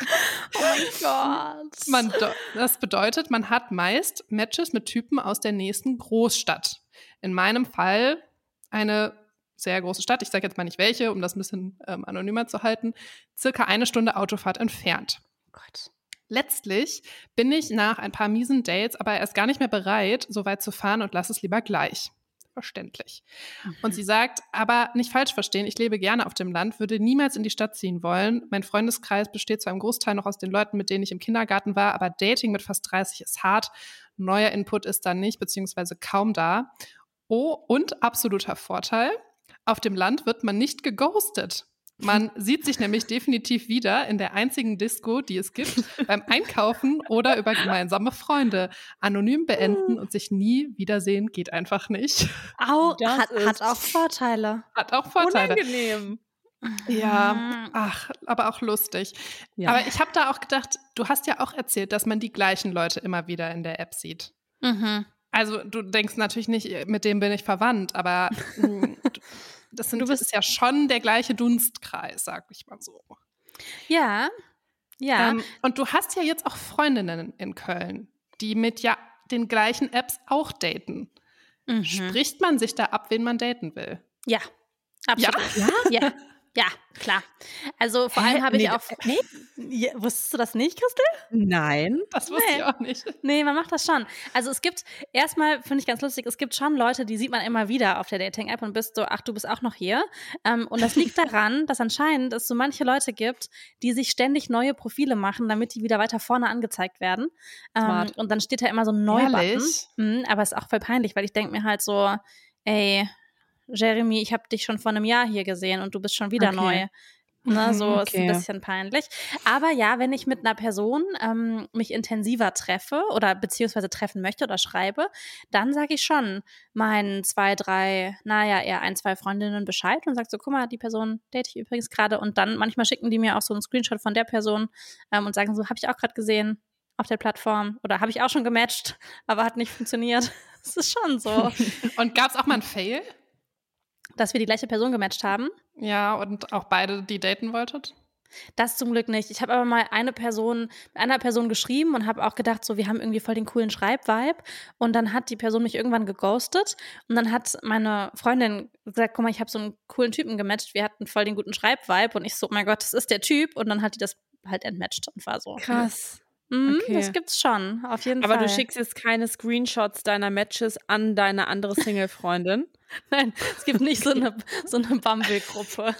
Oh mein Gott. Man, das bedeutet, man hat meist Matches mit Typen aus der nächsten Großstadt. In meinem Fall eine sehr große Stadt, ich sage jetzt mal nicht welche, um das ein bisschen ähm, anonymer zu halten, circa eine Stunde Autofahrt entfernt. Gott. Letztlich bin ich nach ein paar miesen Dates aber erst gar nicht mehr bereit, so weit zu fahren und lasse es lieber gleich verständlich. Mhm. Und sie sagt, aber nicht falsch verstehen, ich lebe gerne auf dem Land, würde niemals in die Stadt ziehen wollen. Mein Freundeskreis besteht zu einem Großteil noch aus den Leuten, mit denen ich im Kindergarten war, aber Dating mit fast 30 ist hart. Neuer Input ist da nicht, beziehungsweise kaum da. Oh, und absoluter Vorteil, auf dem Land wird man nicht geghostet. Man sieht sich nämlich definitiv wieder in der einzigen Disco, die es gibt, beim Einkaufen oder über gemeinsame Freunde. Anonym beenden und sich nie wiedersehen geht einfach nicht. Au, hat, hat, auch Vorteile. Hat auch Vorteile. Unangenehm. Ja, mhm. ach, aber auch lustig. Ja. Aber ich habe da auch gedacht, du hast ja auch erzählt, dass man die gleichen Leute immer wieder in der App sieht. Mhm. Also du denkst natürlich nicht, mit dem bin ich verwandt, aber hm, das, sind, du bist ja schon der gleiche Dunstkreis, sag ich mal so. Ja, ja. Ähm, und du hast ja jetzt auch Freundinnen in Köln, die mit ja den gleichen Apps auch daten. Mhm. Spricht man sich da ab, wen man daten will? Ja, absolut. Ja, ja. ja. Ja, klar. Also vor allem habe ich nee, auch. Nee? Ja, wusstest du das nicht, Christel? Nein, das wusste nee. ich auch nicht. Nee, man macht das schon. Also es gibt, erstmal finde ich ganz lustig, es gibt schon Leute, die sieht man immer wieder auf der Dating-App und bist so, ach, du bist auch noch hier. Ähm, und das liegt daran, dass anscheinend es so manche Leute gibt, die sich ständig neue Profile machen, damit die wieder weiter vorne angezeigt werden. Ähm, und dann steht da immer so ein Neu-Button. Mhm, aber es ist auch voll peinlich, weil ich denke mir halt so, ey, Jeremy, ich habe dich schon vor einem Jahr hier gesehen und du bist schon wieder okay. neu. Ne, so okay. ist ein bisschen peinlich. Aber ja, wenn ich mit einer Person ähm, mich intensiver treffe oder beziehungsweise treffen möchte oder schreibe, dann sage ich schon meinen zwei, drei, naja, eher ein, zwei Freundinnen Bescheid und sage so, guck mal, die Person date ich übrigens gerade. Und dann manchmal schicken die mir auch so einen Screenshot von der Person ähm, und sagen so, habe ich auch gerade gesehen auf der Plattform oder habe ich auch schon gematcht, aber hat nicht funktioniert. Das ist schon so. und gab es auch mal einen Fail? Dass wir die gleiche Person gematcht haben. Ja, und auch beide die daten wolltet? Das zum Glück nicht. Ich habe aber mal eine Person, einer Person geschrieben und habe auch gedacht, so, wir haben irgendwie voll den coolen Schreibvibe. Und dann hat die Person mich irgendwann geghostet. Und dann hat meine Freundin gesagt, guck mal, ich habe so einen coolen Typen gematcht. Wir hatten voll den guten Schreibvibe. Und ich so, oh mein Gott, das ist der Typ. Und dann hat die das halt entmatcht und war so. Krass. Mhm, okay. Das gibt's schon, auf jeden Aber Fall. Aber du schickst jetzt keine Screenshots deiner Matches an deine andere Single-Freundin? Nein, es gibt nicht okay. so eine, so eine Bumble-Gruppe.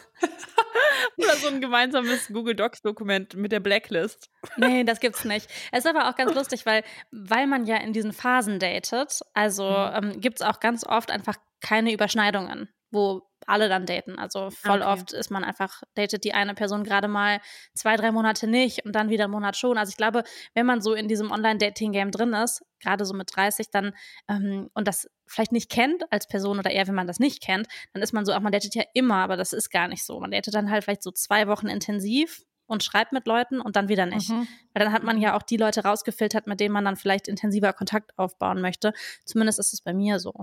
Oder so ein gemeinsames Google Docs-Dokument mit der Blacklist. Nee, das gibt's nicht. Es ist aber auch ganz lustig, weil, weil man ja in diesen Phasen datet, also mhm. ähm, gibt's auch ganz oft einfach keine Überschneidungen, wo alle dann daten. Also voll okay. oft ist man einfach, datet die eine Person gerade mal zwei, drei Monate nicht und dann wieder einen Monat schon. Also ich glaube, wenn man so in diesem Online-Dating-Game drin ist, gerade so mit 30, dann ähm, und das vielleicht nicht kennt als Person oder eher, wenn man das nicht kennt, dann ist man so, ach, man datet ja immer, aber das ist gar nicht so. Man datet dann halt vielleicht so zwei Wochen intensiv und schreibt mit Leuten und dann wieder nicht. Mhm. Weil dann hat man ja auch die Leute rausgefiltert, mit denen man dann vielleicht intensiver Kontakt aufbauen möchte. Zumindest ist es bei mir so.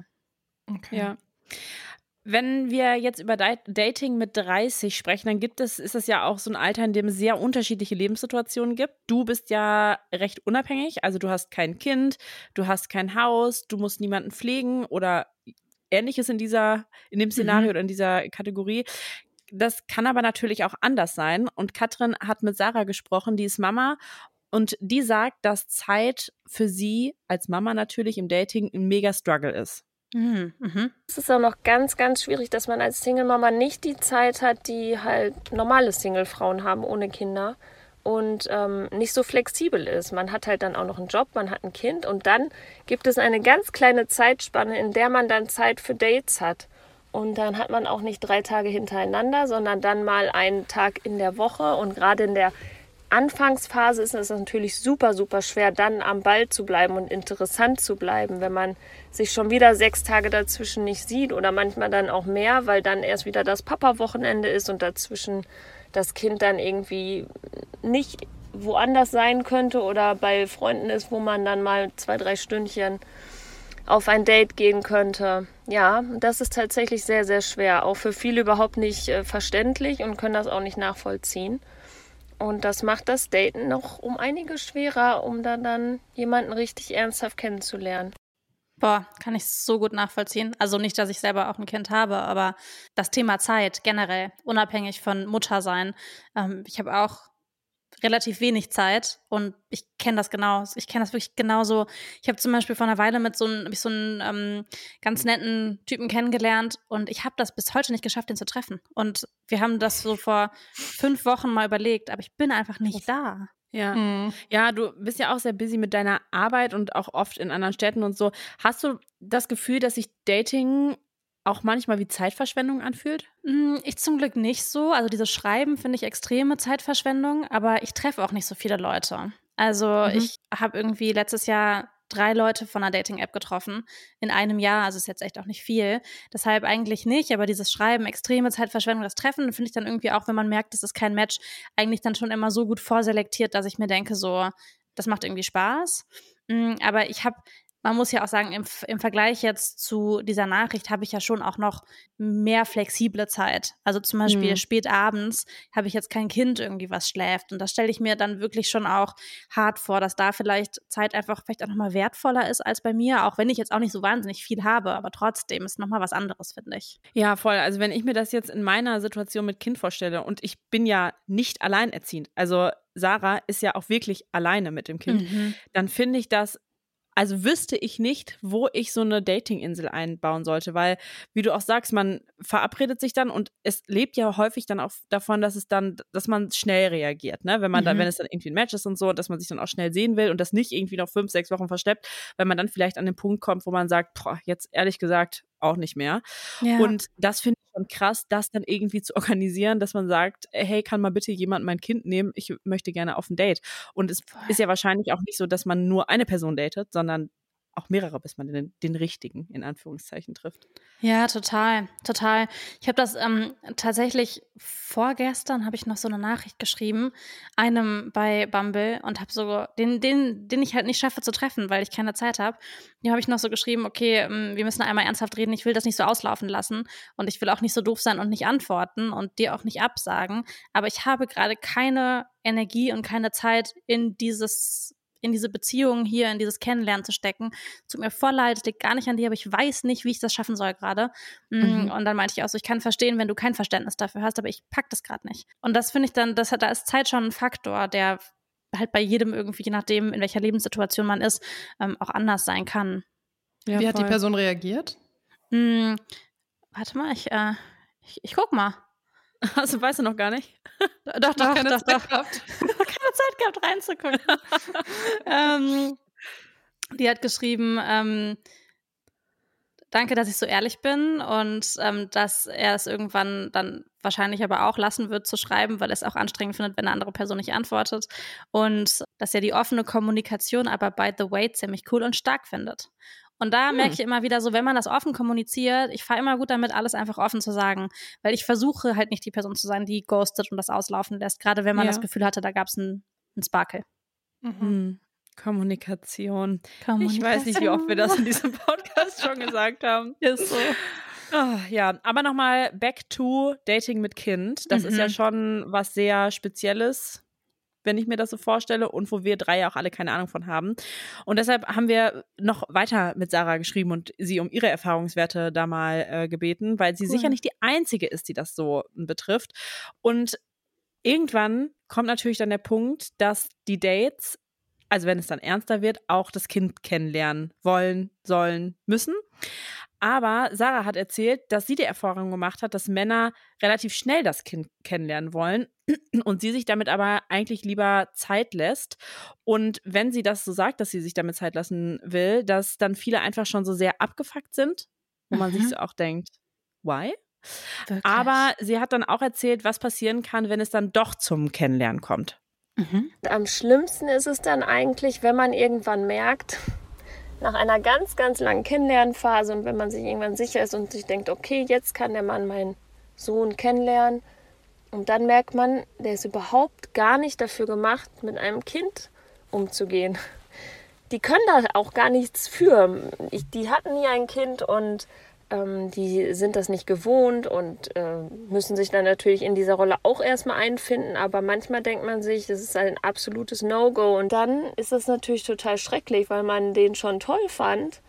Okay. Ja. Wenn wir jetzt über Dating mit 30 sprechen, dann gibt es, ist es ja auch so ein Alter, in dem es sehr unterschiedliche Lebenssituationen gibt. Du bist ja recht unabhängig, also du hast kein Kind, du hast kein Haus, du musst niemanden pflegen oder ähnliches in dieser, in dem Szenario mhm. oder in dieser Kategorie. Das kann aber natürlich auch anders sein. Und Katrin hat mit Sarah gesprochen, die ist Mama und die sagt, dass Zeit für sie als Mama natürlich im Dating ein mega Struggle ist. Mhm. Mhm. Es ist auch noch ganz, ganz schwierig, dass man als Single-Mama nicht die Zeit hat, die halt normale Single-Frauen haben ohne Kinder und ähm, nicht so flexibel ist. Man hat halt dann auch noch einen Job, man hat ein Kind und dann gibt es eine ganz kleine Zeitspanne, in der man dann Zeit für Dates hat. Und dann hat man auch nicht drei Tage hintereinander, sondern dann mal einen Tag in der Woche. Und gerade in der Anfangsphase ist es natürlich super, super schwer, dann am Ball zu bleiben und interessant zu bleiben, wenn man sich schon wieder sechs Tage dazwischen nicht sieht oder manchmal dann auch mehr, weil dann erst wieder das Papa-Wochenende ist und dazwischen das Kind dann irgendwie nicht woanders sein könnte oder bei Freunden ist, wo man dann mal zwei, drei Stündchen auf ein Date gehen könnte. Ja, das ist tatsächlich sehr, sehr schwer. Auch für viele überhaupt nicht äh, verständlich und können das auch nicht nachvollziehen. Und das macht das Daten noch um einiges schwerer, um da dann jemanden richtig ernsthaft kennenzulernen. Boah, kann ich so gut nachvollziehen. Also nicht, dass ich selber auch ein Kind habe, aber das Thema Zeit generell, unabhängig von Muttersein. Ähm, ich habe auch relativ wenig Zeit und ich kenne das genau. Ich kenne das wirklich genauso. Ich habe zum Beispiel vor einer Weile mit so einem, so einen ähm, ganz netten Typen kennengelernt und ich habe das bis heute nicht geschafft, ihn zu treffen. Und wir haben das so vor fünf Wochen mal überlegt, aber ich bin einfach nicht da. Ja. Mhm. Ja, du bist ja auch sehr busy mit deiner Arbeit und auch oft in anderen Städten und so. Hast du das Gefühl, dass sich Dating auch manchmal wie Zeitverschwendung anfühlt? Hm, ich zum Glück nicht so. Also dieses Schreiben finde ich extreme Zeitverschwendung, aber ich treffe auch nicht so viele Leute. Also mhm. ich habe irgendwie letztes Jahr drei Leute von einer Dating-App getroffen in einem Jahr, also ist jetzt echt auch nicht viel. Deshalb eigentlich nicht, aber dieses Schreiben, extreme Zeitverschwendung, das Treffen, finde ich dann irgendwie auch, wenn man merkt, es ist kein Match, eigentlich dann schon immer so gut vorselektiert, dass ich mir denke, so, das macht irgendwie Spaß. Hm, aber ich habe man muss ja auch sagen, im, im Vergleich jetzt zu dieser Nachricht habe ich ja schon auch noch mehr flexible Zeit. Also zum Beispiel mhm. spät abends habe ich jetzt kein Kind irgendwie, was schläft. Und das stelle ich mir dann wirklich schon auch hart vor, dass da vielleicht Zeit einfach vielleicht auch nochmal wertvoller ist als bei mir, auch wenn ich jetzt auch nicht so wahnsinnig viel habe, aber trotzdem ist nochmal was anderes, finde ich. Ja, voll. Also wenn ich mir das jetzt in meiner Situation mit Kind vorstelle und ich bin ja nicht alleinerziehend, also Sarah ist ja auch wirklich alleine mit dem Kind, mhm. dann finde ich das also wüsste ich nicht, wo ich so eine Datinginsel einbauen sollte, weil, wie du auch sagst, man verabredet sich dann und es lebt ja häufig dann auch davon, dass es dann, dass man schnell reagiert, ne? Wenn man mhm. dann, wenn es dann irgendwie ein Match ist und so, dass man sich dann auch schnell sehen will und das nicht irgendwie noch fünf, sechs Wochen versteppt, weil man dann vielleicht an den Punkt kommt, wo man sagt, boah, jetzt ehrlich gesagt auch nicht mehr. Ja. Und das finde schon krass, das dann irgendwie zu organisieren, dass man sagt, hey, kann mal bitte jemand mein Kind nehmen? Ich möchte gerne auf ein Date. Und es ist ja wahrscheinlich auch nicht so, dass man nur eine Person datet, sondern auch mehrere, bis man den, den richtigen in Anführungszeichen trifft. Ja, total, total. Ich habe das ähm, tatsächlich vorgestern habe ich noch so eine Nachricht geschrieben, einem bei Bumble und habe so den, den, den ich halt nicht schaffe zu treffen, weil ich keine Zeit habe. Hier habe ich noch so geschrieben, okay, ähm, wir müssen einmal ernsthaft reden. Ich will das nicht so auslaufen lassen und ich will auch nicht so doof sein und nicht antworten und dir auch nicht absagen. Aber ich habe gerade keine Energie und keine Zeit in dieses in diese Beziehung hier, in dieses Kennenlernen zu stecken. Tut mir voll leid, es liegt gar nicht an dir, aber ich weiß nicht, wie ich das schaffen soll gerade. Mm, mhm. Und dann meinte ich auch so, ich kann verstehen, wenn du kein Verständnis dafür hast, aber ich pack das gerade nicht. Und das finde ich dann, das hat, da ist Zeit schon ein Faktor, der halt bei jedem irgendwie, je nachdem, in welcher Lebenssituation man ist, ähm, auch anders sein kann. Ja, wie voll. hat die Person reagiert? Hm, warte mal, ich, äh, ich, ich guck mal. Also weißt du noch gar nicht? Doch, doch, keine doch, Zeit doch. Gehabt. keine Zeit gehabt reinzugucken. ähm, die hat geschrieben, ähm, danke, dass ich so ehrlich bin und ähm, dass er es irgendwann dann wahrscheinlich aber auch lassen wird zu schreiben, weil er es auch anstrengend findet, wenn eine andere Person nicht antwortet. Und dass er die offene Kommunikation aber by the way ziemlich cool und stark findet. Und da Hm. merke ich immer wieder so, wenn man das offen kommuniziert, ich fahre immer gut damit, alles einfach offen zu sagen, weil ich versuche halt nicht die Person zu sein, die ghostet und das auslaufen lässt, gerade wenn man Ja. das Gefühl hatte, da gab es einen, einen Sparkle. Mhm. Hm. Kommunikation. Ich weiß nicht, wie oft wir das in diesem Podcast schon gesagt haben. Ist so. Ah, ja, aber nochmal back to Dating mit Kind. Das ist ja Mhm. schon was sehr Spezielles, wenn ich mir das so vorstelle und wo wir drei ja auch alle keine Ahnung von haben. Und deshalb haben wir noch weiter mit Sarah geschrieben und sie um ihre Erfahrungswerte da mal äh, gebeten, weil sie Cool. sicher nicht die einzige ist, die das so betrifft. Und irgendwann kommt natürlich dann der Punkt, dass die Dates, also wenn es dann ernster wird, auch das Kind kennenlernen wollen, sollen, müssen. Aber Sarah hat erzählt, dass sie die Erfahrung gemacht hat, dass Männer relativ schnell das Kind kennenlernen wollen und sie sich damit aber eigentlich lieber Zeit lässt. Und wenn sie das so sagt, dass sie sich damit Zeit lassen will, dass dann viele einfach schon so sehr abgefuckt sind, wo man sich Mhm. so auch denkt, why? Wirklich. Aber sie hat dann auch erzählt, was passieren kann, wenn es dann doch zum Kennenlernen kommt. Mhm. Am schlimmsten ist es dann eigentlich, wenn man irgendwann merkt, nach einer ganz, ganz langen Kennenlernphase und wenn man sich irgendwann sicher ist und sich denkt, okay, jetzt kann der Mann meinen Sohn kennenlernen. Und dann merkt man, der ist überhaupt gar nicht dafür gemacht, mit einem Kind umzugehen. Die können da auch gar nichts für. Ich, die hatten nie ein Kind und ähm, die sind das nicht gewohnt und äh, müssen sich dann natürlich in dieser Rolle auch erstmal einfinden. Aber manchmal denkt man sich, das ist ein absolutes No-Go. Und dann ist das natürlich total schrecklich, weil man den schon toll fand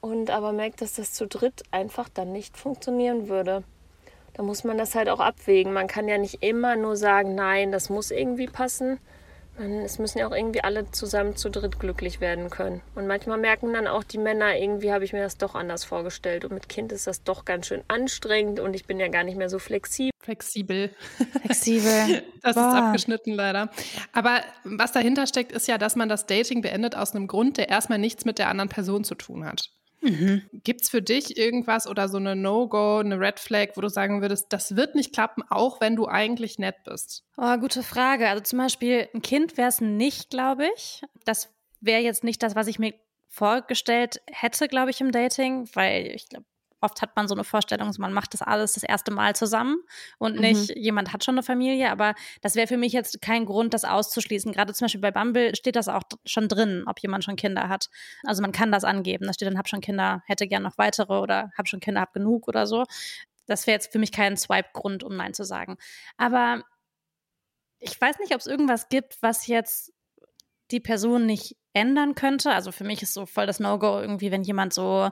und aber merkt, dass das zu dritt einfach dann nicht funktionieren würde. Da muss man das halt auch abwägen. Man kann ja nicht immer nur sagen, nein, das muss irgendwie passen. Man, es müssen ja auch irgendwie alle zusammen zu dritt glücklich werden können. Und manchmal merken dann auch die Männer, irgendwie habe ich mir das doch anders vorgestellt. Und mit Kind ist das doch ganz schön anstrengend und ich bin ja gar nicht mehr so flexibel. Flexibel. Flexibel. Das Boah. ist abgeschnitten leider. Aber was dahinter steckt, ist ja, dass man das Dating beendet aus einem Grund, der erstmal nichts mit der anderen Person zu tun hat. Mhm. Gibt es für dich irgendwas oder so eine No-Go, eine Red Flag, wo du sagen würdest, das wird nicht klappen, auch wenn du eigentlich nett bist? Oh, gute Frage. Also zum Beispiel ein Kind wäre es nicht, glaube ich. Das wäre jetzt nicht das, was ich mir vorgestellt hätte, glaube ich, im Dating, weil ich glaube, oft hat man so eine Vorstellung, man macht das alles das erste Mal zusammen und nicht jemand hat schon eine Familie. Aber das wäre für mich jetzt kein Grund, das auszuschließen. Gerade zum Beispiel bei Bumble steht das auch schon drin, ob jemand schon Kinder hat. Also man kann das angeben. Da steht dann, hab schon Kinder, hätte gern noch weitere oder hab schon Kinder, hab genug oder so. Das wäre jetzt für mich kein Swipe-Grund, um Nein zu sagen. Aber ich weiß nicht, ob es irgendwas gibt, was jetzt die Person nicht ändern könnte. Also für mich ist so voll das No-Go irgendwie, wenn jemand so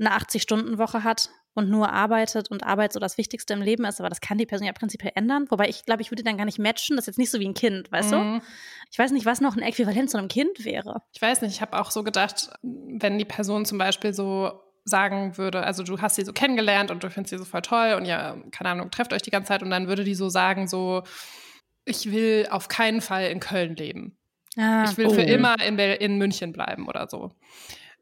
eine 80-Stunden-Woche hat und nur arbeitet und Arbeit so das Wichtigste im Leben ist, aber das kann die Person ja prinzipiell ändern. Wobei ich glaube, ich würde dann gar nicht matchen. Das ist jetzt nicht so wie ein Kind, weißt du? Mhm. Ich weiß nicht, was noch ein Äquivalent zu einem Kind wäre. Ich weiß nicht, ich habe auch so gedacht, wenn die Person zum Beispiel so sagen würde, also du hast sie so kennengelernt und du findest sie so voll toll und ja, keine Ahnung, trefft euch die ganze Zeit und dann würde die so sagen, so, ich will auf keinen Fall in Köln leben. Ah, Ich will für immer in, in München bleiben oder so.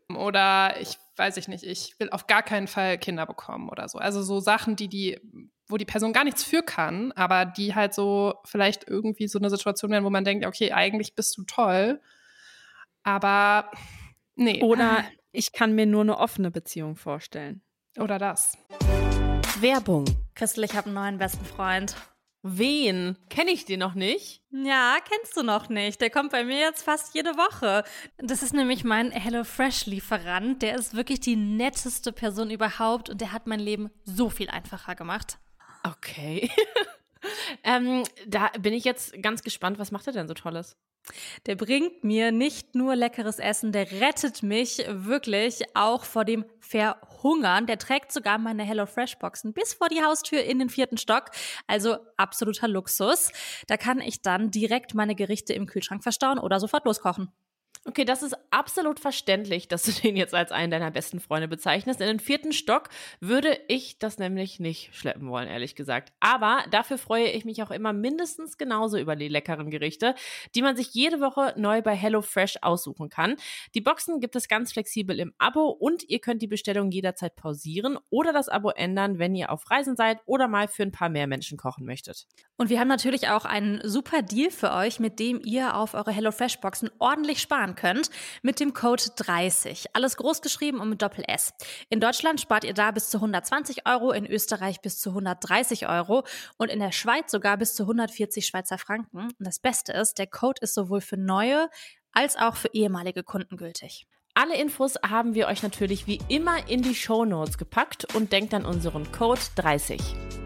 Oder ich weiß ich nicht, ich will auf gar keinen Fall Kinder bekommen oder so. Also so Sachen, die die, wo die Person gar nichts für kann, aber die halt so vielleicht irgendwie so eine Situation wären, wo man denkt, okay, eigentlich bist du toll, aber nee. Oder ich kann mir nur eine offene Beziehung vorstellen. Oder das. Werbung. Christel, ich habe einen neuen besten Freund. Wen? Kenne ich den noch nicht? Ja, kennst du noch nicht. Der kommt bei mir jetzt fast jede Woche. Das ist nämlich mein HelloFresh-Lieferant. Der ist wirklich die netteste Person überhaupt und der hat mein Leben so viel einfacher gemacht. Okay. ähm, da bin ich jetzt ganz gespannt. Was macht er denn so Tolles? Der bringt mir nicht nur leckeres Essen, der rettet mich wirklich auch vor dem Verhungern. Der trägt sogar meine HelloFresh-Boxen bis vor die Haustür in den vierten Stock. Also absoluter Luxus. Da kann ich dann direkt meine Gerichte im Kühlschrank verstauen oder sofort loskochen. Okay, das ist absolut verständlich, dass du den jetzt als einen deiner besten Freunde bezeichnest. In den vierten Stock würde ich das nämlich nicht schleppen wollen, ehrlich gesagt. Aber dafür freue ich mich auch immer mindestens genauso über die leckeren Gerichte, die man sich jede Woche neu bei HelloFresh aussuchen kann. Die Boxen gibt es ganz flexibel im Abo und ihr könnt die Bestellung jederzeit pausieren oder das Abo ändern, wenn ihr auf Reisen seid oder mal für ein paar mehr Menschen kochen möchtet. Und wir haben natürlich auch einen super Deal für euch, mit dem ihr auf eure HelloFresh-Boxen ordentlich sparen könnt mit dem Code 30. Alles groß geschrieben und mit Doppel S. In Deutschland spart ihr da bis zu 120 Euro, in Österreich bis zu 130 Euro und in der Schweiz sogar bis zu 140 Schweizer Franken. Und das Beste ist, der Code ist sowohl für neue als auch für ehemalige Kunden gültig. Alle Infos haben wir euch natürlich wie immer in die Show Notes gepackt und denkt an unseren Code 30.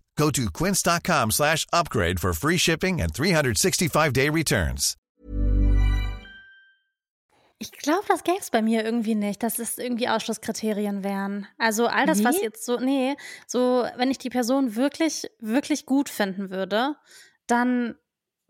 Go to quince.com slash upgrade for free shipping and 365-day returns. Ich glaube, das gäbe es bei mir irgendwie nicht, dass es irgendwie Ausschlusskriterien wären. Also all das, was Nee? jetzt so, nee, so, wenn ich die Person wirklich, wirklich gut finden würde, dann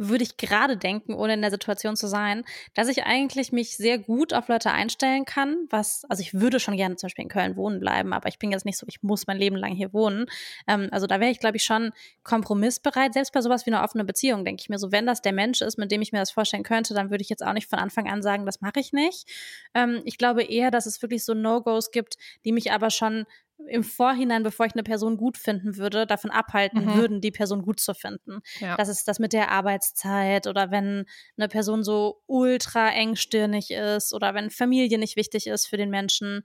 würde ich gerade denken, ohne in der Situation zu sein, dass ich eigentlich mich sehr gut auf Leute einstellen kann, was, also ich würde schon gerne zum Beispiel in Köln wohnen bleiben, aber ich bin jetzt nicht so, ich muss mein Leben lang hier wohnen. Ähm, also da wäre ich, glaube ich, schon kompromissbereit. Selbst bei sowas wie einer offenen Beziehung denke ich mir so, wenn das der Mensch ist, mit dem ich mir das vorstellen könnte, dann würde ich jetzt auch nicht von Anfang an sagen, das mache ich nicht. Ähm, ich glaube eher, dass es wirklich so No-Gos gibt, die mich aber schon im Vorhinein, bevor ich eine Person gut finden würde, davon abhalten Mhm. würden, die Person gut zu finden. Ja. Das ist das mit der Arbeitszeit oder wenn eine Person so ultra engstirnig ist oder wenn Familie nicht wichtig ist für den Menschen.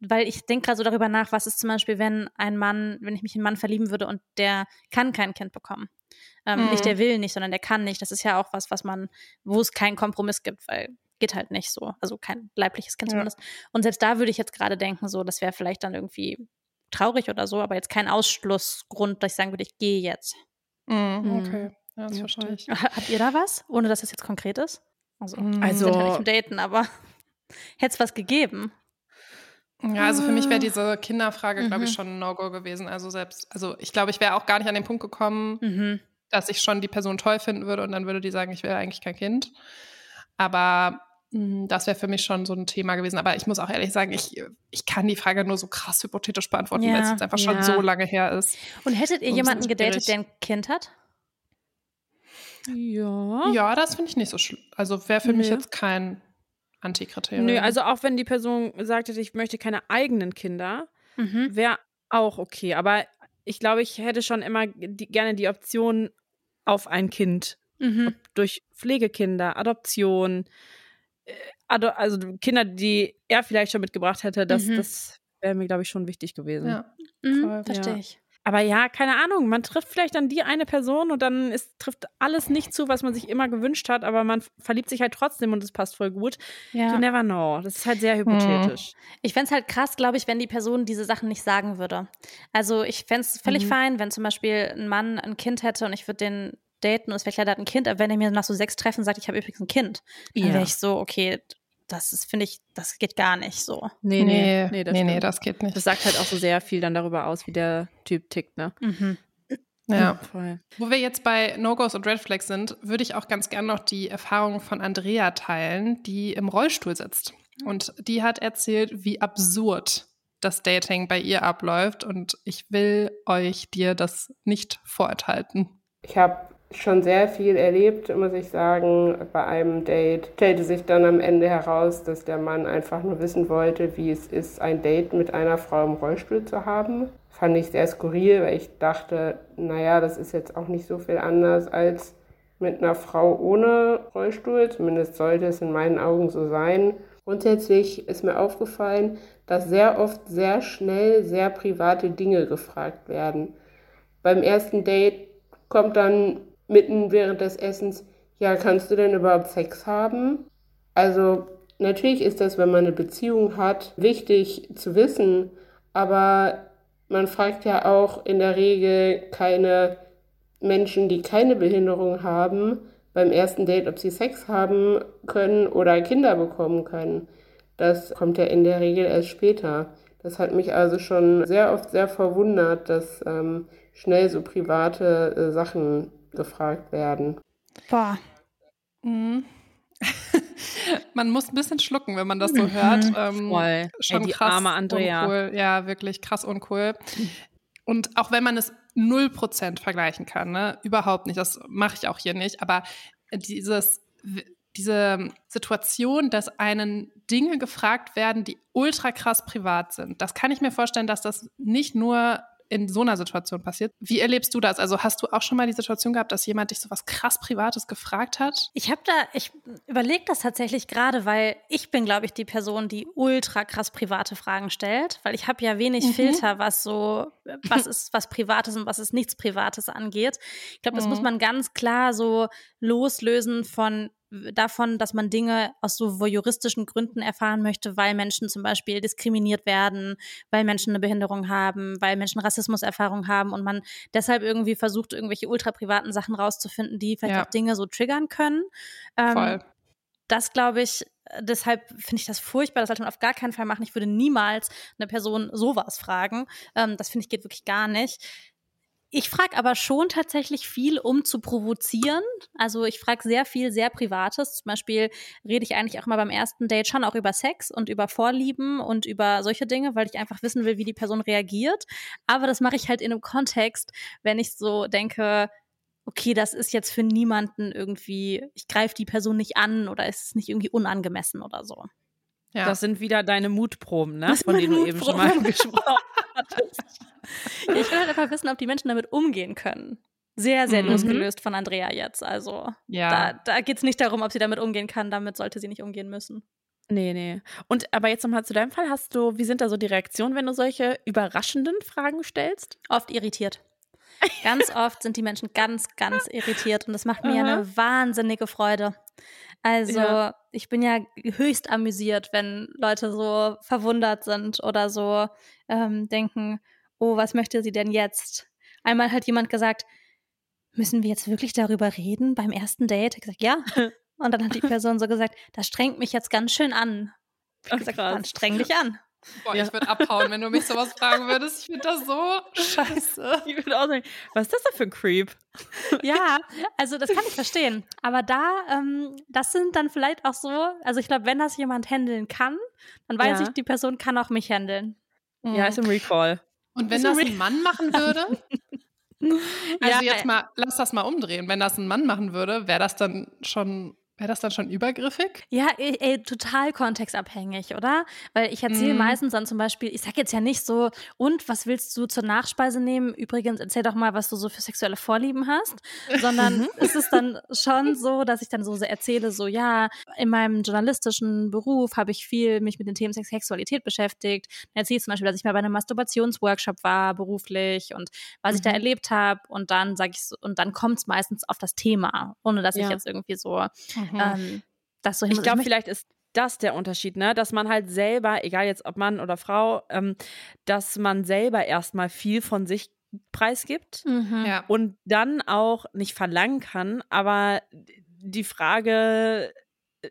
Weil ich denke gerade so darüber nach, was ist zum Beispiel, wenn ein Mann, wenn ich mich in einen Mann verlieben würde und der kann kein Kind bekommen. Ähm, Mhm. Nicht der will nicht, sondern der kann nicht. Das ist ja auch was, was man, wo es keinen Kompromiss gibt, weil geht halt nicht so. Also kein leibliches Kind Ja. zumindest. Und selbst da würde ich jetzt gerade denken, so, das wäre vielleicht dann irgendwie traurig oder so, aber jetzt kein Ausschlussgrund, dass ich sagen würde, ich gehe jetzt. Mhm, okay, ja, das verstehe ich. Ha- Habt ihr da was? Ohne dass es jetzt konkret ist? Also, Mhm. wir sind halt nicht Also- im Daten, aber hätte es was gegeben? Ja, also für mich wäre diese Kinderfrage, glaube ich, Mhm. schon ein No-Go gewesen. Also selbst, also ich glaube, ich wäre auch gar nicht an den Punkt gekommen, Mhm. dass ich schon die Person toll finden würde und dann würde die sagen, ich will eigentlich kein Kind. Aber das wäre für mich schon so ein Thema gewesen. Aber ich muss auch ehrlich sagen, ich, ich kann die Frage nur so krass hypothetisch beantworten, weil es Ja, jetzt einfach ja. schon so lange her ist. Und hättet ihr Und jemanden gedatet, schwierig. der ein Kind hat? Ja. Ja, das finde ich nicht so schlimm. Also wäre für mich Nö. jetzt kein Antikriterium. Nö, also auch wenn die Person hätte, ich möchte keine eigenen Kinder, Mhm. wäre auch okay. Aber ich glaube, ich hätte schon immer die, gerne die Option auf ein Kind. Mhm. Durch Pflegekinder, Adoption, Ado also Kinder, die er vielleicht schon mitgebracht hätte, das, Mhm. das wäre mir, glaube ich, schon wichtig gewesen. Ja. Mhm. Voll, Verstehe ja. ich. Aber ja, keine Ahnung, man trifft vielleicht dann die eine Person und dann ist, trifft alles nicht zu, was man sich immer gewünscht hat, aber man verliebt sich halt trotzdem und es passt voll gut. Ja. You never know. Das ist halt sehr hypothetisch. Ich fände es halt krass, glaube ich, wenn die Person diese Sachen nicht sagen würde. Also ich fände es völlig Mhm. fein, wenn zum Beispiel ein Mann ein Kind hätte und ich würde den daten und es wäre klar, der hat ein Kind, aber wenn er mir nach so sechs Treffen sagt, ich habe übrigens ein Kind, dann Ja. wäre ich so, okay, das ist, finde ich, das geht gar nicht so. Nee, Nee, nee, nee, das, nee, nee, das geht nicht. das sagt halt auch so sehr viel dann darüber aus, wie der Typ tickt, ne? Mhm. ja. Voll. Wo wir jetzt bei No-Gos und Red Flags sind, würde ich auch ganz gerne noch die Erfahrung von Andrea teilen, die im Rollstuhl sitzt. Und die hat erzählt, wie absurd das Dating bei ihr abläuft. Und ich will euch dir das nicht vorenthalten. Ich habe schon sehr viel erlebt, muss ich sagen. Bei einem Date stellte sich dann am Ende heraus, dass der Mann einfach nur wissen wollte, wie es ist, ein Date mit einer Frau im Rollstuhl zu haben. Fand ich sehr skurril, weil ich dachte, naja, das ist jetzt auch nicht so viel anders als mit einer Frau ohne Rollstuhl. Zumindest sollte es in meinen Augen so sein. Grundsätzlich ist mir aufgefallen, dass sehr oft sehr schnell sehr private Dinge gefragt werden. Beim ersten Date kommt dann mitten während des Essens, ja, kannst du denn überhaupt Sex haben? Also natürlich ist das, wenn man eine Beziehung hat, wichtig zu wissen, aber man fragt ja auch in der Regel keine Menschen, die keine Behinderung haben, beim ersten Date, ob sie Sex haben können oder Kinder bekommen können. Das kommt ja in der Regel erst später. Das hat mich also schon sehr oft sehr verwundert, dass ähm, schnell so private äh, Sachen gefragt werden. Boah. Mhm. man muss ein bisschen schlucken, wenn man das so hört. Mhm. Ähm, Voll. Schon Ey, die krass arme Andrea. uncool. Ja, wirklich krass uncool. Und auch wenn man es 0% vergleichen kann, ne? überhaupt nicht, das mache ich auch hier nicht, aber dieses, diese Situation, dass einen Dinge gefragt werden, die ultra krass privat sind, das kann ich mir vorstellen, dass das nicht nur in so einer Situation passiert. Wie erlebst du das? Also hast du auch schon mal die Situation gehabt, dass jemand dich so was krass Privates gefragt hat? Ich habe da, ich überlege das tatsächlich gerade, weil ich bin, glaube ich, die Person, die ultra krass private Fragen stellt, weil ich habe ja wenig Mhm. Filter, was so, was ist was Privates und was ist nichts Privates angeht. Ich glaube, das Mhm. muss man ganz klar so loslösen von davon, dass man Dinge aus so voyeuristischen Gründen erfahren möchte, weil Menschen zum Beispiel diskriminiert werden, weil Menschen eine Behinderung haben, weil Menschen Rassismuserfahrung haben und man deshalb irgendwie versucht, irgendwelche ultra privaten Sachen rauszufinden, die vielleicht Ja. auch Dinge so triggern können. Ähm, Voll. das glaube ich, äh, deshalb finde ich das furchtbar. Das sollte man auf gar keinen Fall machen. Ich würde niemals eine Person sowas fragen. Ähm, das finde ich geht wirklich gar nicht. Ich frage aber schon tatsächlich viel, um zu provozieren. Also ich frage sehr viel, sehr Privates. Zum Beispiel rede ich eigentlich auch mal beim ersten Date schon auch über Sex und über Vorlieben und über solche Dinge, weil ich einfach wissen will, wie die Person reagiert. Aber das mache ich halt in einem Kontext, wenn ich so denke, okay, das ist jetzt für niemanden irgendwie, ich greife die Person nicht an oder es ist nicht irgendwie unangemessen oder so. Ja. Das sind wieder deine Mutproben, ne? Von denen du eben schon mal gesprochen hattest. Ich will halt einfach wissen, ob die Menschen damit umgehen können. Sehr, sehr Mhm. losgelöst von Andrea jetzt. Also ja. da, da geht es nicht darum, ob sie damit umgehen kann. Damit sollte sie nicht umgehen müssen. Nee, nee. Und aber jetzt nochmal zu deinem Fall. Hast du, wie sind da so die Reaktionen, wenn du solche überraschenden Fragen stellst? Oft irritiert. Ganz oft sind die Menschen ganz, ganz irritiert und das macht mir Aha. eine wahnsinnige Freude. Also Ja. ich bin ja höchst amüsiert, wenn Leute so verwundert sind oder so ähm, denken, oh, was möchte sie denn jetzt? Einmal hat jemand gesagt, müssen wir jetzt wirklich darüber reden beim ersten Date? Ich gesagt, ja. Und dann hat die Person so gesagt, das strengt mich jetzt ganz schön an. Ich Ach, gesagt, krass. dann streng dich an. Boah, Ja. ich würde abhauen, wenn du mich sowas fragen würdest. Ich finde das so scheiße. Ich würde auch sagen, was ist das denn für ein Creep? Ja, also das kann ich verstehen. Aber da, ähm, das sind dann vielleicht auch so, also ich glaube, wenn das jemand handeln kann, dann weiß Ja. ich, die Person kann auch mich handeln. Ja, ist im Recall. Und wenn das ein Mann machen würde? Also Ja, jetzt mal, lass das mal umdrehen. Wenn das ein Mann machen würde, wäre das dann schon, wäre das dann schon übergriffig? Ja, ey, ey, total kontextabhängig, oder? Weil ich erzähle Mhm. meistens dann zum Beispiel, ich sag jetzt ja nicht so, und was willst du zur Nachspeise nehmen? Übrigens, erzähl doch mal, was du so für sexuelle Vorlieben hast. Sondern es ist dann schon so, dass ich dann so erzähle, so, ja, in meinem journalistischen Beruf habe ich viel mich mit den Themen Sex Sexualität beschäftigt. Dann erzähle ich zum Beispiel, dass ich mal bei einem Masturbationsworkshop war, beruflich und was ich da Mhm. erlebt habe. Und dann sage ich so, und dann kommt es meistens auf das Thema, ohne dass ich Ja. jetzt irgendwie so Mhm. ähm, das so hin Ich glaube, vielleicht ist das der Unterschied, ne? Dass man halt selber, egal jetzt ob Mann oder Frau, ähm, dass man selber erstmal viel von sich preisgibt Mhm. ja. und dann auch nicht verlangen kann, aber die Frage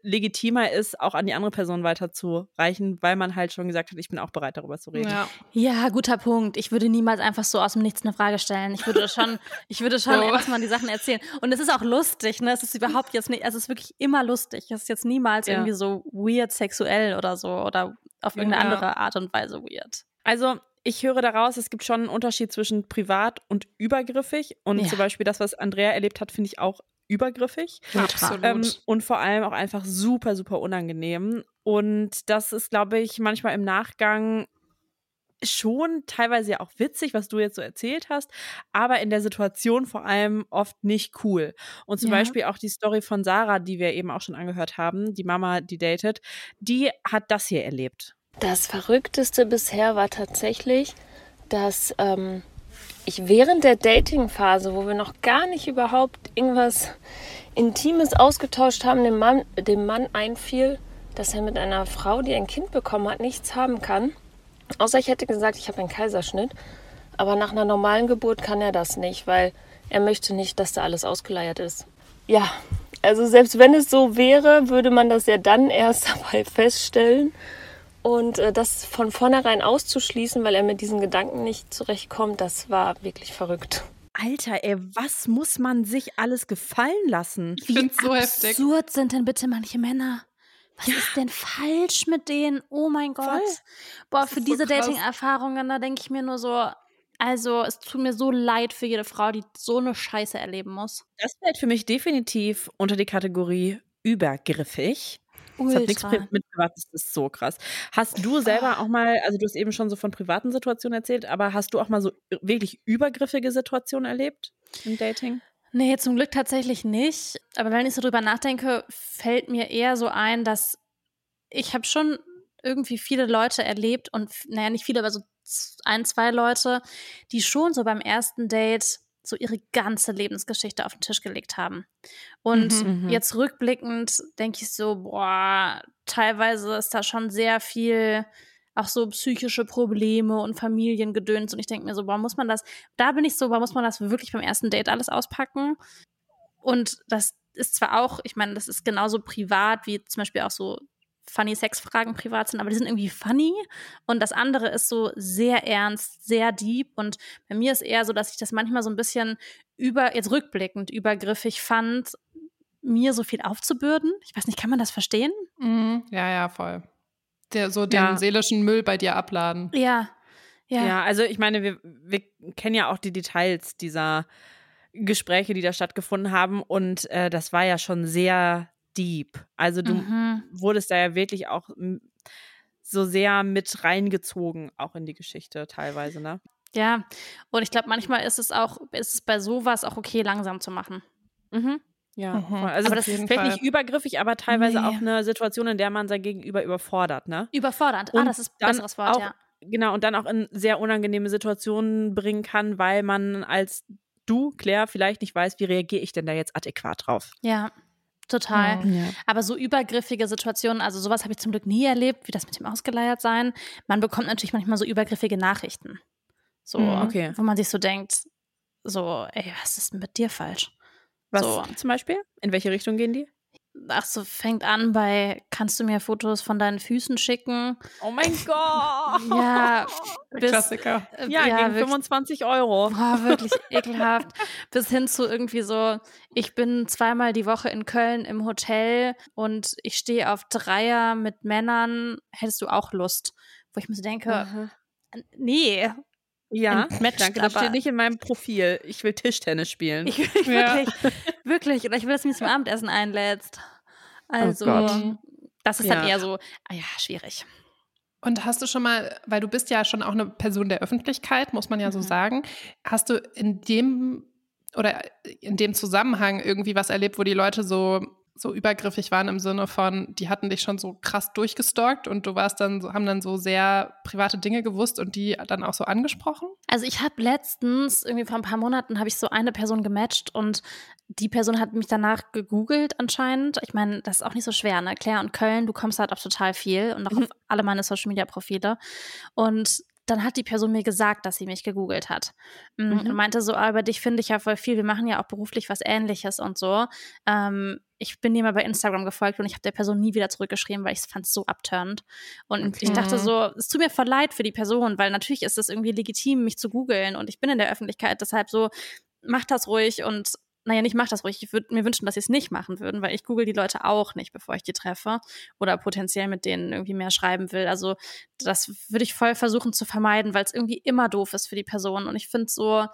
legitimer ist, auch an die andere Person weiterzureichen, weil man halt schon gesagt hat, ich bin auch bereit, darüber zu reden. ja. Ja, guter Punkt. Ich würde niemals einfach so aus dem Nichts eine Frage stellen. Ich würde schon, ich würde schon So. erstmal die Sachen erzählen. Und es ist auch lustig, ne? Es ist überhaupt jetzt nicht, es ist wirklich immer lustig. Es ist jetzt niemals Ja. irgendwie so weird sexuell oder so oder auf irgendeine Ja. andere Art und Weise weird. Also ich höre daraus, es gibt schon einen Unterschied zwischen privat und übergriffig. Und Ja. zum Beispiel das, was Andrea erlebt hat, finde ich auch übergriffig. Absolut. Ähm, und vor allem auch einfach super, super unangenehm. Und das ist, glaube ich, manchmal im Nachgang schon teilweise ja auch witzig, was du jetzt so erzählt hast, aber in der Situation vor allem oft nicht cool. Und zum Ja. Beispiel auch die Story von Sarah, die wir eben auch schon angehört haben, die Mama, die datet, die hat das hier erlebt. Das Verrückteste bisher war tatsächlich, dass ähm, ich während der Dating-Phase, wo wir noch gar nicht überhaupt irgendwas Intimes ausgetauscht haben, dem Mann, dem Mann einfiel, dass er mit einer Frau, die ein Kind bekommen hat, nichts haben kann. Außer ich hätte gesagt, ich habe einen Kaiserschnitt. Aber nach einer normalen Geburt kann er das nicht, weil er möchte nicht, dass da alles ausgeleiert ist. Ja, also selbst wenn es so wäre, würde man das ja dann erst dabei feststellen. Und äh, das von vornherein auszuschließen, weil er mit diesen Gedanken nicht zurechtkommt, das war wirklich verrückt. Alter, ey, was muss man sich alles gefallen lassen? Ich finde es so heftig. absurd sind denn bitte manche Männer? Was ist denn falsch mit denen? Oh mein Gott. Voll. Boah, für so diese. Dating-Erfahrungen, da denke ich mir nur so, also es tut mir so leid für jede Frau, die so eine Scheiße erleben muss. Das fällt für mich definitiv unter die Kategorie übergriffig. Das hat nichts Ultra. mit Privates, das ist so krass. Hast du selber auch mal, also du hast eben schon so von privaten Situationen erzählt, aber hast du auch mal so wirklich übergriffige Situationen erlebt im Dating? Nee, zum Glück tatsächlich nicht. Aber wenn ich so drüber nachdenke, fällt mir eher so ein, dass ich habe schon irgendwie viele Leute erlebt und, naja, nicht viele, aber so ein, zwei Leute, die schon so beim ersten Date so ihre ganze Lebensgeschichte auf den Tisch gelegt haben. Und Mhm, mhm. jetzt rückblickend denke ich so, boah, teilweise ist da schon sehr viel auch so psychische Probleme und Familiengedöns und ich denke mir so, boah, muss man das, da bin ich so, boah, muss man das wirklich beim ersten Date alles auspacken? Und das ist zwar auch, ich meine, das ist genauso privat, wie zum Beispiel auch so funny Sexfragen privat sind, aber die sind irgendwie funny. Und das andere ist so sehr ernst, sehr deep. Und bei mir ist eher so, dass ich das manchmal so ein bisschen über, jetzt rückblickend übergriffig fand, mir so viel aufzubürden. Ich weiß nicht, kann man das verstehen? Mhm. Ja, ja, voll. Der, so den Ja. seelischen Müll bei dir abladen. Ja. Ja. Ja, also ich meine, wir, wir kennen ja auch die Details dieser Gespräche, die da stattgefunden haben und äh, das war ja schon sehr deep. Also du Mhm. wurdest da ja wirklich auch so sehr mit reingezogen, auch in die Geschichte teilweise, ne? Ja. Und ich glaube, manchmal ist es auch, ist es bei sowas auch okay, langsam zu machen. Mhm. Ja, Mhm. also Aber das ist vielleicht Fall. nicht übergriffig, aber teilweise Nee. auch eine Situation, in der man sein Gegenüber überfordert, ne? Überfordernd. ah, Und das ist ein besseres Wort, auch, ja. Genau, und dann auch in sehr unangenehme Situationen bringen kann, weil man als du, Claire, vielleicht nicht weiß, wie reagiere ich denn da jetzt adäquat drauf. Ja. Total. Mhm. Aber so übergriffige Situationen, also sowas habe ich zum Glück nie erlebt, wie das mit dem Ausgeleiert sein. Man bekommt natürlich manchmal so übergriffige Nachrichten. So, Mhm, okay. wo man sich so denkt, so, ey, was ist denn mit dir falsch? Was So. zum Beispiel? In welche Richtung gehen die? Ach so, fängt an bei, kannst du mir Fotos von deinen Füßen schicken? Oh mein Gott! Ja, bis, Klassiker. äh, Ja, gegen wirklich, 25 Euro. Boah, wirklich ekelhaft. Bis hin zu irgendwie so, ich bin zweimal die Woche in Köln im Hotel und ich stehe auf Dreier mit Männern. Hättest du auch Lust? Wo ich mir so denke, nee, Ja, Entmatcht, danke, das aber- steht nicht in meinem Profil. Ich will Tischtennis spielen. ich will Ja. wirklich, wirklich. Oder ich will, dass du mich zum Abendessen einlädst. Also, Gott. das ist dann Ja. eher so, ah ja, schwierig. Und hast du schon mal, weil du bist ja schon auch eine Person der Öffentlichkeit, muss man ja so Mhm. sagen, hast du in dem oder in dem Zusammenhang irgendwie was erlebt, wo die Leute so so übergriffig waren im Sinne von, die hatten dich schon so krass durchgestalkt und du warst dann so, haben dann so sehr private Dinge gewusst und die dann auch so angesprochen? Also ich habe letztens, irgendwie vor ein paar Monaten, habe ich so eine Person gematcht und die Person hat mich danach gegoogelt anscheinend. Ich meine, das ist auch nicht so schwer, ne? Claire und Köln, du kommst halt auf total viel und auch auf alle meine Social-Media-Profile. Und dann hat die Person mir gesagt, dass sie mich gegoogelt hat. Mm, Mhm. Und meinte so, ah, über dich finde ich ja voll viel, wir machen ja auch beruflich was ähnliches und so. Ähm, ich bin dir mal bei Instagram gefolgt und ich habe der Person nie wieder zurückgeschrieben, weil ich es fand so abturnend. Und ich Okay. dachte so, es tut mir voll leid für die Person, weil natürlich ist es irgendwie legitim, mich zu googeln und ich bin in der Öffentlichkeit, deshalb so, mach das ruhig und naja, nicht mach das ruhig. Ich würde mir wünschen, dass sie es nicht machen würden, weil ich google die Leute auch nicht, bevor ich die treffe oder potenziell mit denen irgendwie mehr schreiben will. Also das würde ich voll versuchen zu vermeiden, weil es irgendwie immer doof ist für die Person. Und ich finde so,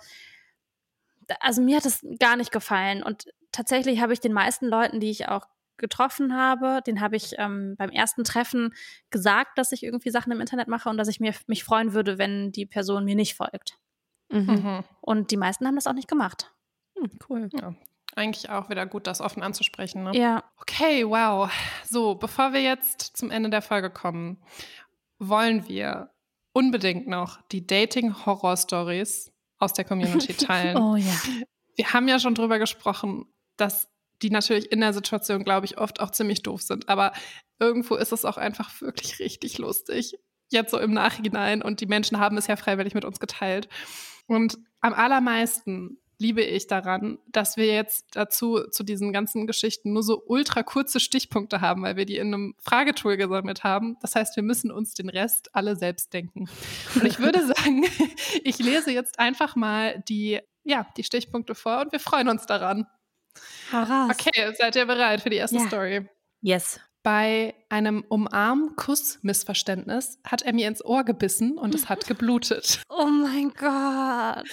also mir hat es gar nicht gefallen. Und tatsächlich habe ich den meisten Leuten, die ich auch getroffen habe, den habe ich ähm, beim ersten Treffen gesagt, dass ich irgendwie Sachen im Internet mache und dass ich mir, mich freuen würde, wenn die Person mir nicht folgt. Mhm. Mhm. Und die meisten haben das auch nicht gemacht. Hm, cool. Ja. Eigentlich auch wieder gut, das offen anzusprechen. Ne? Ja. Okay, wow. So, bevor wir jetzt zum Ende der Folge kommen, wollen wir unbedingt noch die Dating-Horror-Stories aus der Community teilen. Oh ja. Wir haben ja schon drüber gesprochen, dass die natürlich in der Situation, glaube ich, oft auch ziemlich doof sind. Aber irgendwo ist es auch einfach wirklich richtig lustig. Jetzt so im Nachhinein. Und die Menschen haben es ja freiwillig mit uns geteilt. Und am allermeisten liebe ich daran, dass wir jetzt dazu zu diesen ganzen Geschichten nur so ultra kurze Stichpunkte haben, weil wir die in einem Fragetool gesammelt haben. Das heißt, wir müssen uns den Rest alle selbst denken. Und ich würde sagen, ich lese jetzt einfach mal die, ja, die Stichpunkte vor und wir freuen uns daran. Hau raus. Okay, seid ihr bereit für die erste Ja. Story? Yes. Bei einem Umarm-Kuss-Missverständnis hat er mir ins Ohr gebissen und es hat geblutet. Oh mein Gott.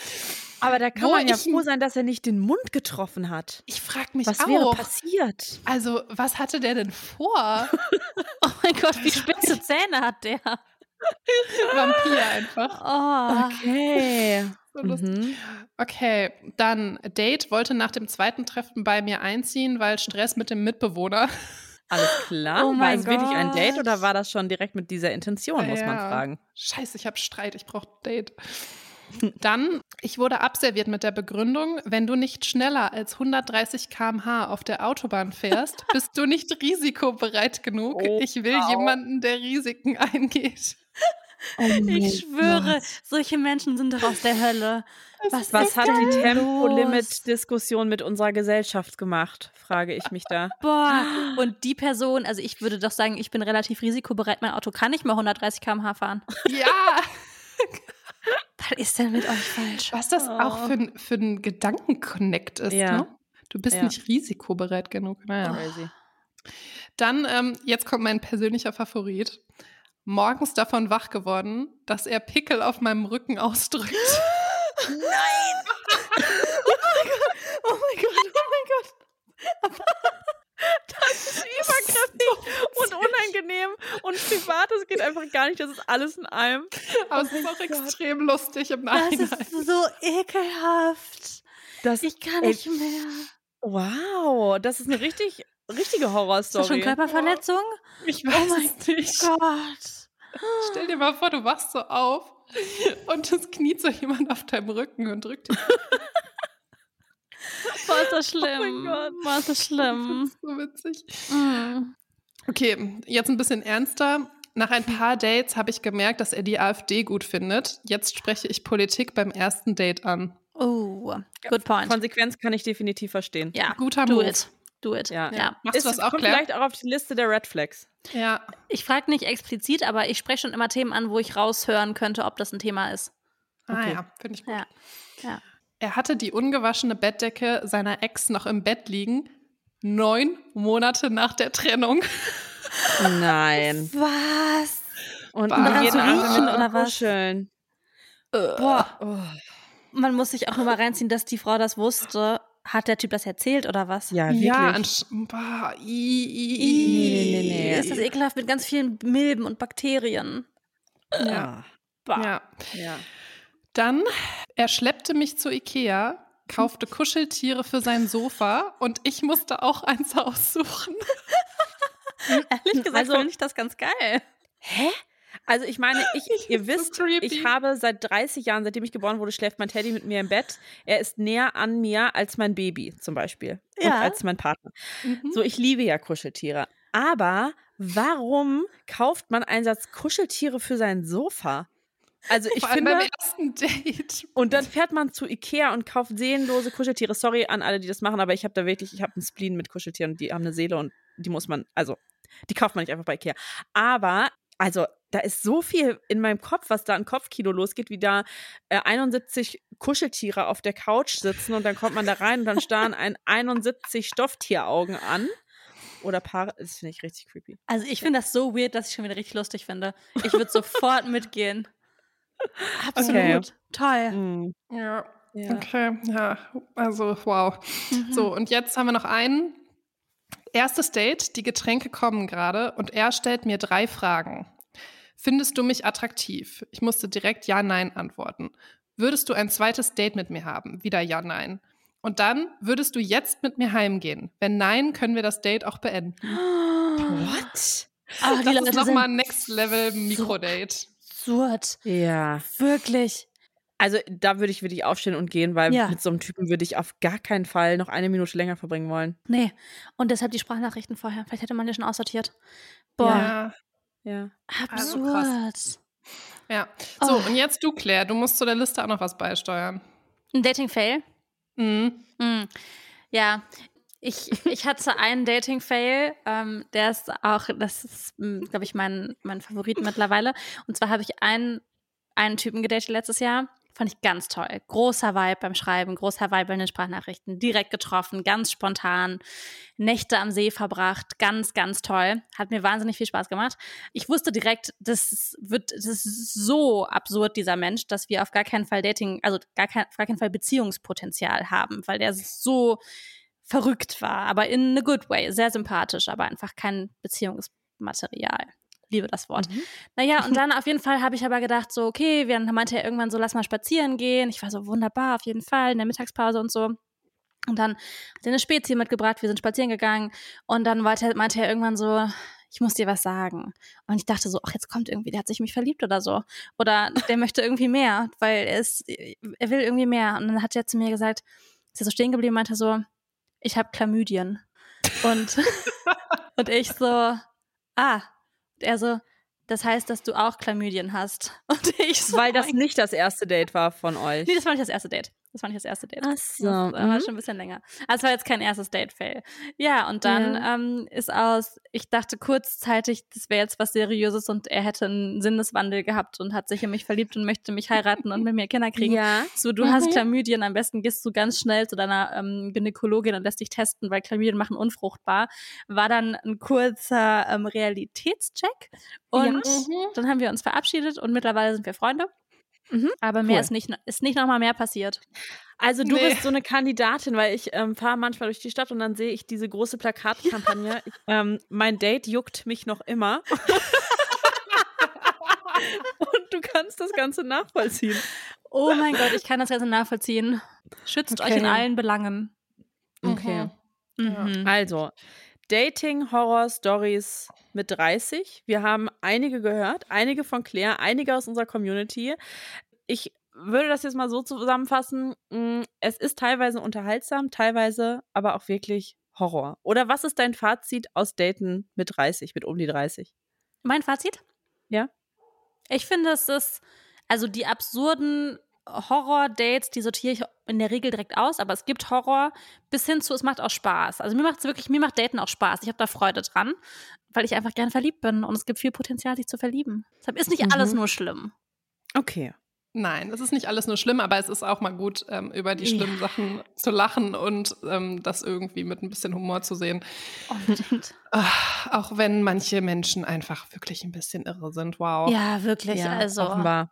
Aber da kann Wo man ja ich- froh sein, dass er nicht den Mund getroffen hat. Ich frage mich Was auch. wäre passiert? Also, was hatte der denn vor? Oh mein Gott, wie spitze Zähne hat der. Vampir einfach. Oh. Okay. So lustig. Mhm. Okay, dann Date wollte nach dem zweiten Treffen bei mir einziehen, weil Stress mit dem Mitbewohner. Alles klar. Oh war es wirklich ein Date oder war das schon direkt mit dieser Intention, muss man Ja. fragen. Scheiße, ich habe Streit, ich brauche Date. Dann, ich wurde abserviert mit der Begründung, wenn du nicht schneller als 130 km/h auf der Autobahn fährst, bist du nicht risikobereit genug. Oh, ich will wow. jemanden, der Risiken eingeht. Ich schwöre, solche Menschen sind doch aus der Hölle. Was, Was hat die? Tempolimit-Diskussion mit unserer Gesellschaft gemacht, frage ich mich da. Boah, und die Person, also ich würde doch sagen, ich bin relativ risikobereit. Mein Auto kann nicht mal 130 km/h fahren. Ja, Was ist denn mit euch falsch? was das auch für ein, für ein Gedankenconnect ist. Ja. Ne? Du bist Ja. nicht risikobereit genug. Naja. Crazy. Dann, ähm, jetzt kommt mein persönlicher Favorit. Morgens davon wach geworden, dass er Pickel auf meinem Rücken ausdrückt. Oh mein Gott, oh mein Gott. Übergriffig und unangenehm und privat, das geht einfach gar nicht, das ist alles in einem. Aber es ist auch extrem lustig im Das Nachhinein. ist so ekelhaft. Das, Ich kann Ey, nicht mehr. wow, das ist eine richtig, richtige Ist das Horrorstory. schon Körperverletzung? Ich weiß Oh mein nicht. Gott. Stell dir mal vor, du wachst so auf und es kniet so jemand auf deinem Rücken und drückt dich. Boah, ist das schlimm. Gott. Boah, ist das schlimm. so witzig. Mm. Okay, jetzt ein bisschen ernster. Nach ein paar Dates habe ich gemerkt, dass er die AfD gut findet. Jetzt spreche ich Politik beim ersten Date an. Oh, good point. Konsequenz kann ich definitiv verstehen. Ja, Guter do Move. it. Do it. Ja. ja. Machst Ist, du das auch, Claire? vielleicht auch auf die Liste der Red Flags. Ja. Ich frage nicht explizit, aber ich spreche schon immer Themen an, wo ich raushören könnte, ob das ein Thema ist. Ah Okay. ja, finde ich gut. Ja. Ja. Er hatte die ungewaschene Bettdecke seiner Ex noch im Bett liegen. Neun Monate nach der Trennung. Nein. Was? Und jeden Daran zu riechen oder was? kuscheln. Boah, Oh. man muss sich auch nur mal reinziehen, dass die Frau das wusste. Hat der Typ das erzählt oder was? Ja, wirklich. Ja, ansch- Bah, i, i, i. Nee, nee, nee. Ist das ekelhaft mit ganz vielen Milben und Bakterien? Ja. Bah. ja. ja. Dann, er schleppte mich zu Ikea, kaufte Kuscheltiere für sein Sofa und ich musste auch eins aussuchen. Ehrlich gesagt Also- finde ich das ganz geil. Hä? Also ich meine, ich, ihr so wisst, creepy. ich habe seit 30 Jahren, seitdem ich geboren wurde, schläft mein Teddy mit mir im Bett. Er ist näher an mir als mein Baby zum Beispiel und Ja. als mein Partner. Mhm. So, ich liebe ja Kuscheltiere. Aber warum kauft man einen Satz Kuscheltiere für sein Sofa? Also ich Vor allem finde, beim ersten Date. und dann fährt man zu Ikea und kauft seelenlose Kuscheltiere. Sorry an alle, die das machen, aber ich habe da wirklich, ich habe einen Spleen mit Kuscheltieren, die haben eine Seele und die muss man, also die kauft man nicht einfach bei Ikea. Aber, also da ist so viel in meinem Kopf, was da an Kopfkino losgeht, wie da äh, 71 Kuscheltiere auf der Couch sitzen und dann kommt man da rein und dann starren ein 71 Stofftieraugen an. Oder Paare, das finde ich richtig creepy. Also ich finde das so weird, dass ich schon wieder richtig lustig finde. Ich würde sofort mitgehen. Absolut. Toll. Mm. Ja. Ja. Okay, ja, also wow. So, und jetzt haben wir noch einen. Erstes Date, die Getränke kommen gerade und er stellt mir drei Fragen. Findest du mich attraktiv? Ich musste direkt Ja, Nein antworten. Würdest du ein zweites Date mit mir haben? Wieder Ja, Nein. Und dann, würdest du jetzt mit mir heimgehen? Wenn nein, können wir das Date auch beenden. What? Die Das ist nochmal ein Next Level Mikrodate. Absurd. Ja. Wirklich. Also da würde ich wirklich aufstehen und gehen, weil Ja. mit so einem Typen würde ich auf gar keinen Fall noch eine Minute länger verbringen wollen. Nee. Und deshalb die Sprachnachrichten vorher. Vielleicht hätte man die schon aussortiert. Boah, Ja. Ja. Also absurd. Ja. So, Oh. und jetzt du, Claire. Du musst zu der Liste auch noch was beisteuern. Ein Dating-Fail? Mhm. Hm. Ja, ich, ich hatte einen Dating-Fail, ähm, der ist auch, das ist, glaube ich, mein, mein Favorit mittlerweile. Und zwar habe ich einen, einen Typen gedatet letztes Jahr, Fand ich ganz toll. Großer Vibe beim Schreiben, großer Vibe in den Sprachnachrichten. Direkt getroffen, ganz spontan. Nächte am See verbracht. Ganz, ganz toll. Hat mir wahnsinnig viel Spaß gemacht. Ich wusste direkt, das wird, das ist so absurd, dieser Mensch, dass wir auf gar keinen Fall Dating, also gar kein, auf gar keinen Fall Beziehungspotenzial haben, weil der so verrückt war, aber in a good way. Sehr sympathisch, aber einfach kein Beziehungsmaterial liebe das Wort. Mhm. Naja, und dann auf jeden Fall habe ich aber gedacht, so, okay, wir meinte er irgendwann so, lass mal spazieren gehen. Ich war so, wunderbar, auf jeden Fall, in der Mittagspause und so. Und dann hat er eine Spezie mitgebracht, wir sind spazieren gegangen und dann meinte, meinte er irgendwann so, ich muss dir was sagen. Und ich dachte so, ach, jetzt kommt irgendwie, der hat sich mich verliebt oder so. Oder der möchte irgendwie mehr, weil er, ist, er will irgendwie mehr. Und dann hat er zu mir gesagt, ist er so stehen geblieben, meinte so, ich habe Chlamydien. Und, und ich so, ah, er so, das heißt, dass du auch Chlamydien hast. Und ich so, Weil das nicht das erste Date war von euch. Nee, das war nicht das erste Date. Das war nicht das erste Date. Ach so. Das war mhm. schon ein bisschen länger. Also es war jetzt kein erstes Date-Fail. Ja, und dann ja. ähm, ist aus, ich dachte kurzzeitig, das wäre jetzt was Seriöses und er hätte einen Sinneswandel gehabt und hat sich in mich verliebt und möchte mich heiraten und mit mir Kinder kriegen. Ja. So, du mhm. hast Chlamydien, am besten gehst du ganz schnell zu deiner ähm, Gynäkologin und lässt dich testen, weil Chlamydien machen unfruchtbar. War dann ein kurzer ähm, Realitätscheck und ja. mhm. dann haben wir uns verabschiedet und mittlerweile sind wir Freunde. Mhm. Aber mehr cool. ist nicht, ist nicht nochmal mehr passiert. Also du nee. bist so eine Kandidatin, weil ich ähm, fahre manchmal durch die Stadt und dann sehe ich diese große Plakatkampagne. ich, ähm, mein Date juckt mich noch immer. und du kannst das Ganze nachvollziehen. Oh mein Gott, ich kann das Ganze nachvollziehen. Schützt okay. euch in allen Belangen. Okay. Mhm. Also, Dating-Horror-Stories mit 30. Wir haben einige gehört, einige von Claire, einige aus unserer Community. Ich würde das jetzt mal so zusammenfassen. Mm, es ist teilweise unterhaltsam, teilweise aber auch wirklich Horror. Oder was ist dein Fazit aus Daten mit 30, mit um die 30? Mein Fazit? Ja. Ich finde, es ist, also die absurden Horror-Dates, die sortiere ich in der Regel direkt aus, aber es gibt Horror bis hin zu, es macht auch Spaß. Also mir macht es wirklich, mir macht Daten auch Spaß. Ich habe da Freude dran, weil ich einfach gern verliebt bin und es gibt viel Potenzial, sich zu verlieben. Deshalb ist nicht mhm. alles nur schlimm. Okay. Nein, es ist nicht alles nur schlimm, aber es ist auch mal gut, ähm, über die schlimmen ja. Sachen zu lachen und ähm, das irgendwie mit ein bisschen Humor zu sehen. Unbedingt. Ach, auch wenn manche Menschen einfach wirklich ein bisschen irre sind. Wow. Ja, wirklich. Ja, also offenbar.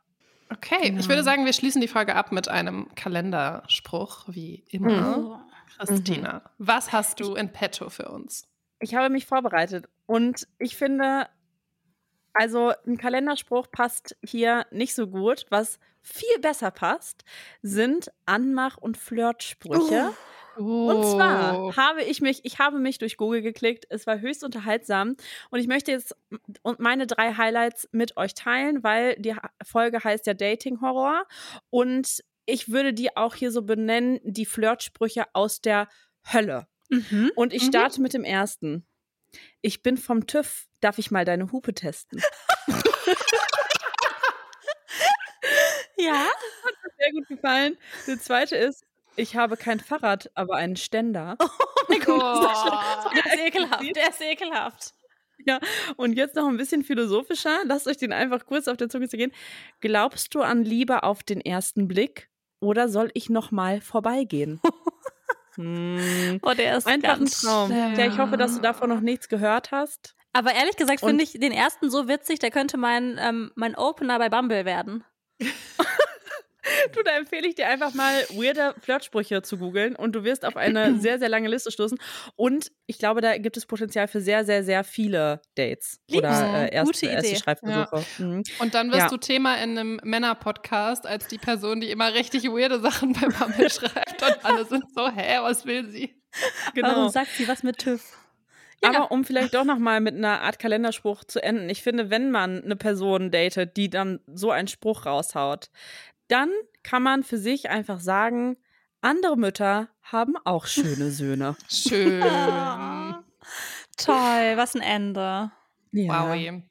Okay, genau. ich würde sagen, wir schließen die Folge ab mit einem Kalenderspruch, wie immer. Mhm. Christina, mhm. was hast du in petto für uns? Ich habe mich vorbereitet und ich finde, also ein Kalenderspruch passt hier nicht so gut. Was viel besser passt, sind Anmach- und Flirtsprüche. Oh. Und zwar oh. habe ich mich, ich habe mich durch Google geklickt. Es war höchst unterhaltsam. Und ich möchte jetzt meine drei Highlights mit euch teilen, weil die Folge heißt ja Dating Horror. Und ich würde die auch hier so benennen, die Flirtsprüche aus der Hölle. Mhm. Und ich mhm. starte mhm. mit dem ersten. Ich bin vom TÜV. Darf ich mal deine Hupe testen? ja. Hat mir sehr gut gefallen. Der zweite ist, ich habe kein Fahrrad, aber einen Ständer. Oh mein Gott, oh, der ist ekelhaft. Der ist ekelhaft. Ja, und jetzt noch ein bisschen philosophischer. Lasst euch den einfach kurz auf der Zunge zu gehen. Glaubst du an Liebe auf den ersten Blick oder soll ich noch mal vorbeigehen? Hm. Oh, der ist einfach ein Traum. Ja, ich hoffe, dass du davon noch nichts gehört hast. Aber ehrlich gesagt finde ich den ersten so witzig, der könnte mein, ähm, mein Opener bei Bumble werden. Du, da empfehle ich dir einfach mal weirde Flirtsprüche zu googeln und du wirst auf eine sehr, sehr lange Liste stoßen. Und ich glaube, da gibt es Potenzial für sehr, sehr, sehr viele Dates Lieb's. oder äh, erste, Gute erste Schreibversuche. Ja. Mhm. Und dann wirst ja. du Thema in einem Männer-Podcast als die Person, die immer richtig weirde Sachen bei Bumble schreibt und alle sind so, hä, was will sie? Genau. Warum sagt sie was mit TÜV? Ja. Aber um vielleicht doch noch mal mit einer Art Kalenderspruch zu enden. Ich finde, wenn man eine Person datet, die dann so einen Spruch raushaut, dann kann man für sich einfach sagen, andere Mütter haben auch schöne Söhne. Schön. Toll, was ein Ende. Ja. Wow.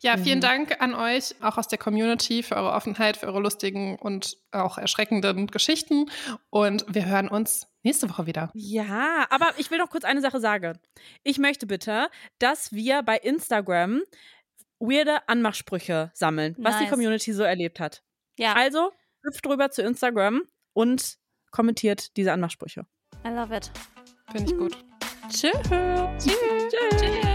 Ja, vielen mhm. Dank an euch, auch aus der Community, für eure Offenheit, für eure lustigen und auch erschreckenden Geschichten. Und wir hören uns nächste Woche wieder. Ja, aber ich will noch kurz eine Sache sagen. Ich möchte bitte, dass wir bei Instagram weirde Anmachsprüche sammeln, was nice. die Community so erlebt hat. Ja. Also hüpft rüber zu Instagram und kommentiert diese Anmachsprüche. I love it. Finde ich gut. Tschüss. Tschüss. Tschüss.